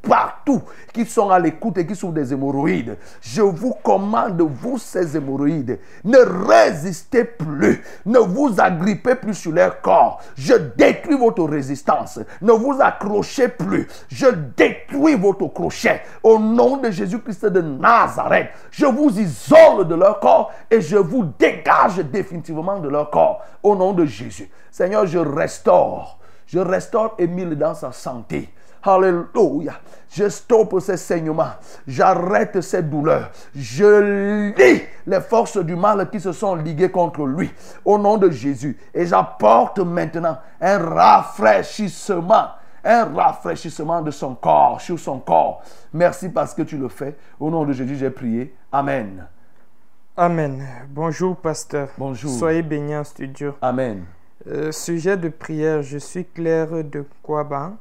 partout, qui sont à l'écoute et qui souffrent des hémorroïdes. Je vous commande, vous, ces hémorroïdes, ne résistez plus, ne vous agrippez plus sur leur corps. Je détruis votre résistance. Ne vous accrochez plus. Je détruis votre crochet. Au nom de Jésus-Christ de Nazareth, je vous isole de leur corps et je vous dégage définitivement de leur corps. Au nom de Jésus. Seigneur, je restaure. Je restaure Émile dans sa santé. Alléluia. Je stoppe ces saignements. J'arrête ces douleurs. Je lis les forces du mal qui se sont liguées contre lui. Au nom de Jésus. Et j'apporte maintenant un rafraîchissement. Un rafraîchissement de son corps, sur son corps. Merci parce que tu le fais. Au nom de Jésus, j'ai prié. Amen. Amen. Bonjour, pasteur. Bonjour. Soyez bénis en studio. Amen. Euh, sujet de prière, je suis Claire de Kouaban.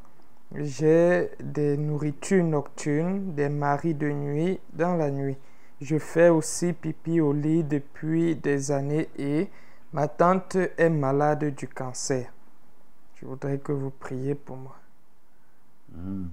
J'ai des nourritures nocturnes, des maris de nuit dans la nuit. Je fais aussi pipi au lit depuis des années et ma tante est malade du cancer. Je voudrais que vous priez pour moi. Hmm.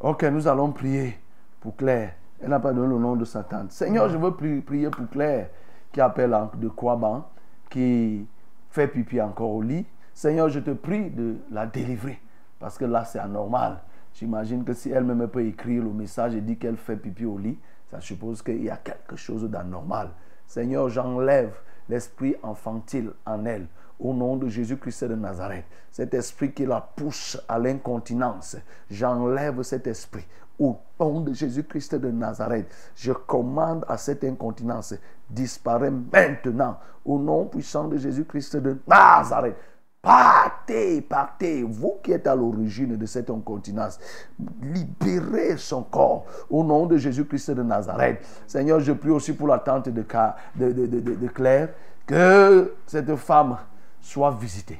Ok, nous allons prier pour Claire. Elle n'a pas donné le nom de sa tante. Seigneur, je veux pri- prier pour Claire qui appelle de Kouaban, qui fait pipi encore au lit. Seigneur, je te prie de la délivrer. Parce que là, c'est anormal. J'imagine que si elle-même peut écrire le message et dit qu'elle fait pipi au lit, ça suppose qu'il y a quelque chose d'anormal. Seigneur, j'enlève l'esprit infantile en elle. Au nom de Jésus-Christ de Nazareth. Cet esprit qui la pousse à l'incontinence. J'enlève cet esprit. Au nom de Jésus-Christ de Nazareth, je commande à cette incontinence disparaît maintenant. Au nom puissant de Jésus-Christ de Nazareth. Partez, partez, vous qui êtes à l'origine de cette incontinence, libérez son corps au nom de Jésus-Christ de Nazareth. Seigneur, je prie aussi pour la tante de, de, de- de- de- de Claire, que cette femme soit visitée.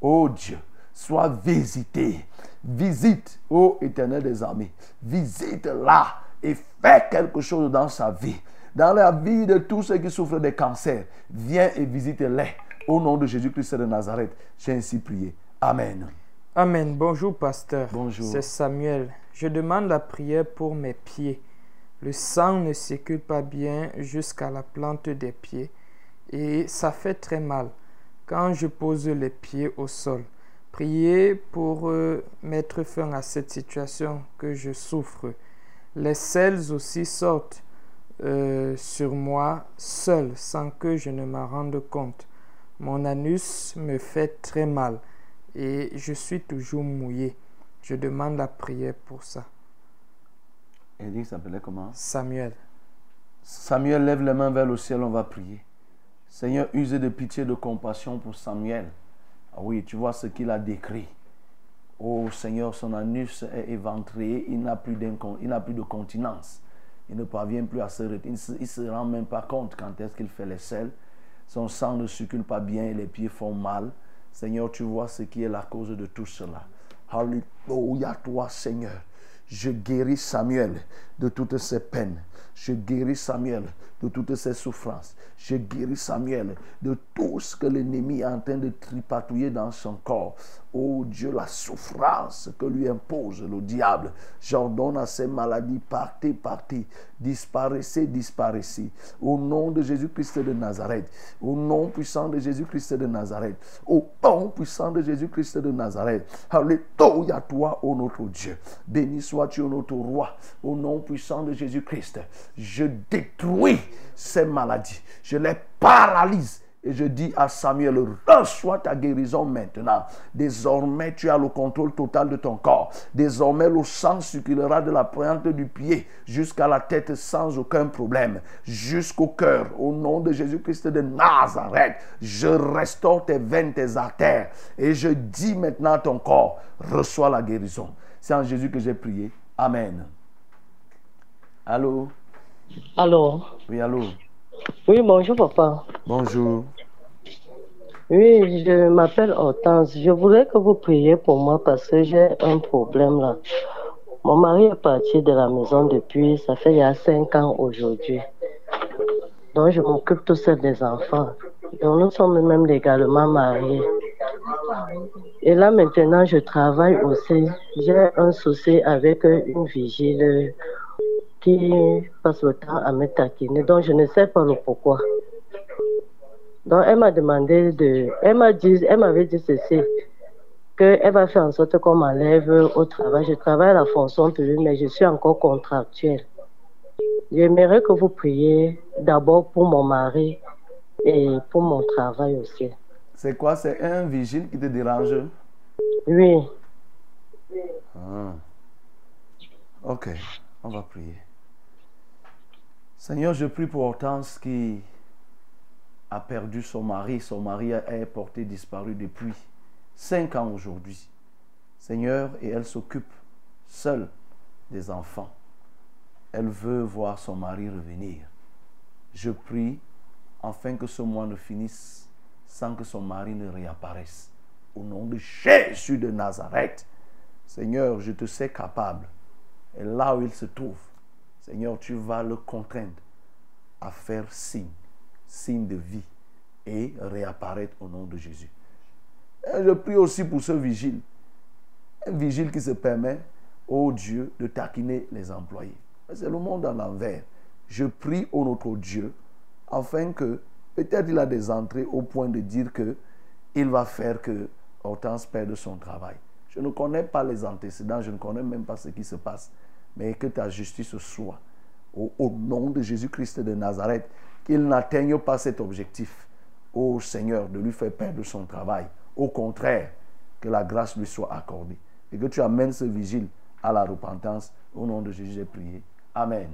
Oh Dieu, soit visitée. Visite, ô éternel des armées, visite-la et fais quelque chose dans sa vie. Dans la vie de tous ceux qui souffrent des cancers, viens et visite-les. Au nom de Jésus-Christ de Nazareth, j'ai ainsi prié. Amen. Amen. Bonjour, pasteur. Bonjour. C'est Samuel. Je demande la prière pour mes pieds. Le sang ne circule pas bien jusqu'à la plante des pieds et ça fait très mal quand je pose les pieds au sol. Priez pour euh, mettre fin à cette situation que je souffre. Les selles aussi sortent euh, sur moi seul sans que je ne m'en rende compte. Mon anus me fait très mal et je suis toujours mouillé. Je demande la prière pour ça. Qu'il s'appelait comment? Samuel. Samuel lève les mains vers le ciel, on va prier. Seigneur, use de pitié, de compassion pour Samuel. Ah oui, tu vois ce qu'il a décrit. Oh Seigneur, son anus est éventré, il n'a plus, d'incon- il n'a plus de continence. Il ne parvient plus à se retenir. Il ne se, il se rend même pas compte quand est-ce qu'il fait les selles. Son sang ne circule pas bien et les pieds font mal. Seigneur, tu vois ce qui est la cause de tout cela. Alléluia, toi Seigneur. Je guéris Samuel de toutes ses peines. Je guéris Samuel de toutes ses souffrances. Je guéris Samuel de tout ce que l'ennemi est en train de tripatouiller dans son corps. Oh Dieu, la souffrance que lui impose le diable. J'ordonne à ces maladies, partez, partez, disparaissez, disparaissez. Au nom de Jésus-Christ de Nazareth. Au nom puissant de Jésus-Christ de Nazareth. Au nom puissant de Jésus-Christ de Nazareth. Alléluia, toi, ô notre Dieu. Béni sois-tu, ô notre roi. Au nom puissant de Jésus-Christ. Je détruis ces maladies. Je les paralyse Et je dis à Samuel, reçois ta guérison maintenant. Désormais, tu as le contrôle total de ton corps. Désormais, le sang circulera de la pointe du pied jusqu'à la tête sans aucun problème, jusqu'au cœur. Au nom de Jésus-Christ de Nazareth, je restaure tes veines, tes artères. Et je dis maintenant à ton corps, reçois la guérison. C'est en Jésus que j'ai prié. Amen. Allô? Allô? Oui, allô? Oui, bonjour papa. Bonjour. Oui, je m'appelle Hortense. Je voudrais que vous priez pour moi parce que j'ai un problème là. Mon mari est parti de la maison depuis, ça fait il y a cinq ans aujourd'hui. Donc je m'occupe tout seul des enfants. Donc nous sommes même légalement mariés. Et là maintenant je travaille aussi. J'ai un souci avec une vigile qui passe le temps à me taquiner. Donc je ne sais pas le pourquoi. Donc elle m'a demandé de, elle m'a dit, elle m'avait dit ceci, qu'elle va faire en sorte qu'on m'enlève au travail. Je travaille à la fonction publique, mais je suis encore contractuelle. J'aimerais que vous priez d'abord pour mon mari et pour mon travail aussi. C'est quoi? C'est un vigile qui te dérange? Oui. Ah. Ok, on va prier. Seigneur, je prie pour Hortense qui a perdu son mari. Son mari est porté disparu depuis cinq ans aujourd'hui. Seigneur, et elle s'occupe seule des enfants. Elle veut voir son mari revenir. Je prie afin que ce mois ne finisse sans que son mari ne réapparaisse. Au nom de Jésus de Nazareth, Seigneur, je te sais capable. Et là où il se trouve, Seigneur, tu vas le contraindre à faire signe, signe de vie et réapparaître au nom de Jésus. Je prie aussi pour ce vigile. Un vigile qui se permet, ô Dieu, de taquiner les employés. C'est le monde à l'envers. Je prie au notre Dieu afin que peut-être il a des entrées au point de dire que il va faire que Hortense perde son travail. Je ne connais pas les antécédents, je ne connais même pas ce qui se passe. Mais que ta justice soit, au, au nom de Jésus-Christ de Nazareth, qu'il n'atteigne pas cet objectif, ô Seigneur, de lui faire perdre son travail. Au contraire, que la grâce lui soit accordée. Et que tu amènes ce vigile à la repentance. Au nom de Jésus, j'ai prié. Amen.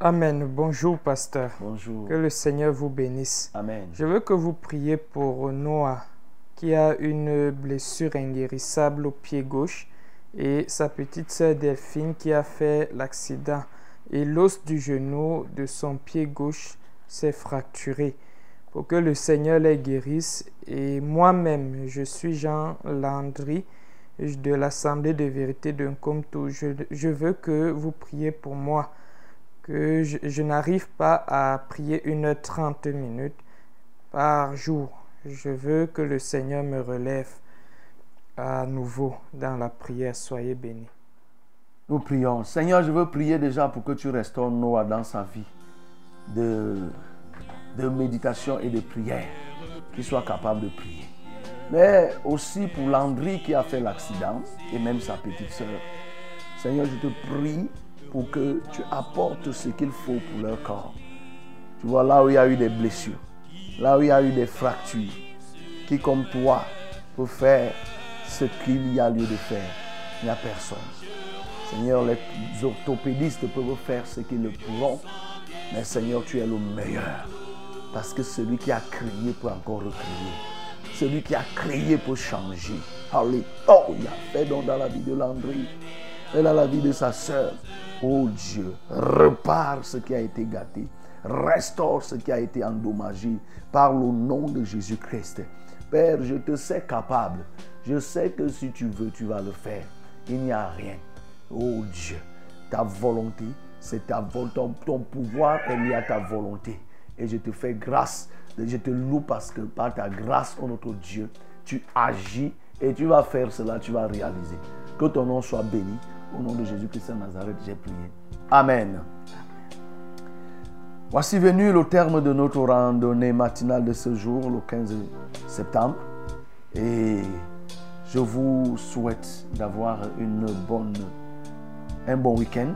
Amen. Bonjour, pasteur. Bonjour. Que le Seigneur vous bénisse. Amen. Je veux que vous priez pour Noah, qui a une blessure inguérissable au pied gauche, et sa petite sœur Delphine, qui a fait l'accident. Et l'os du genou de son pied gauche s'est fracturé. Pour que le Seigneur les guérisse. Et moi-même, je suis Jean Landry de l'Assemblée de vérité de Nkomtou. Je, je veux que vous priez pour moi que je, n'arrive pas à prier une heure 30 minutes par jour. Je veux que le Seigneur me relève à nouveau dans la prière. Soyez bénis. Nous prions. Seigneur, je veux prier déjà pour que tu restaures Noah dans sa vie de, de méditation et de prière, qu'il soit capable de prier. Mais aussi pour Landry qui a fait l'accident et même sa petite sœur. Seigneur, je te prie pour que tu apportes ce qu'il faut pour leur corps. Tu vois, là où il y a eu des blessures, là où il y a eu des fractures, qui comme toi peut faire ce qu'il y a lieu de faire. Il n'y a personne. Seigneur, les orthopédistes peuvent faire ce qu'ils le pourront, mais Seigneur, tu es le meilleur. Parce que celui qui a crié peut encore recréer. Celui qui a crié peut changer. Alléluia. Fais donc dans la vie de Landry et dans la vie de sa sœur. Oh Dieu, repare ce qui a été gâté. Restaure ce qui a été endommagé par le nom de Jésus-Christ. Père, je te sais capable. Je sais que si tu veux, tu vas le faire. Il n'y a rien. Oh Dieu, ta volonté, c'est ta. Ton, ton pouvoir est lié à ta volonté. Et je te fais grâce. Je te loue parce que par ta grâce, oh notre Dieu, tu agis et tu vas faire cela, tu vas réaliser. Que ton nom soit béni. Au nom de Jésus-Christ de Nazareth, j'ai prié. Amen. Voici venu le terme de notre randonnée matinale de ce jour, le 15 septembre. Et je vous souhaite d'avoir une bonne, un bon week-end,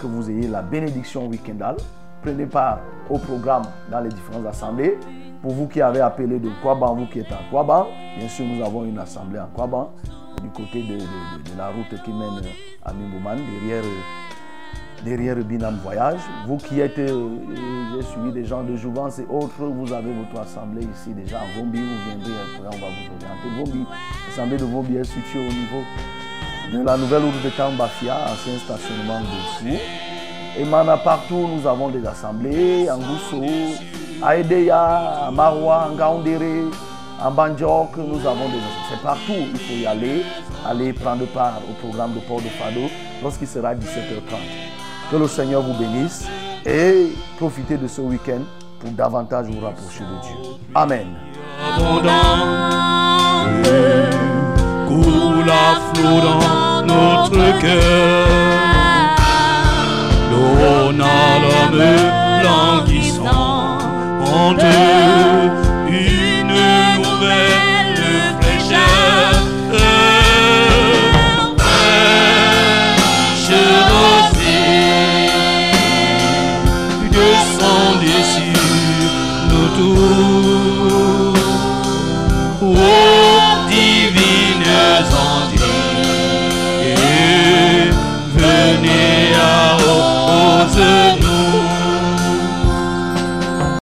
que vous ayez la bénédiction week-endale prenez part au programme dans les différentes assemblées. Pour vous qui avez appelé de Kwaban, vous qui êtes à Kwaban, bien sûr, nous avons une assemblée à Kwaban, du côté de, de- la route qui mène à Mimouman, derrière, euh, derrière Binam Voyage. Vous qui êtes, euh, euh, j'ai suivi des gens de Jouvence et autres, vous avez votre assemblée ici déjà à Vombi, vous viendrez, on va vous orienter. Vombi, l'assemblée de Vombi est située au niveau de la nouvelle route de Kambafia, ancien stationnement de. Et maintenant, partout, nous avons des assemblées, en Gousso, à Edeya, à Maroua, en Gaoundéré, en Banjok, nous avons des assemblées. C'est partout, il faut y aller, aller prendre part au programme de Port de Fado lorsqu'il sera 17h30. Que le Seigneur vous bénisse et profitez de ce week-end pour davantage vous rapprocher de Dieu. Amen.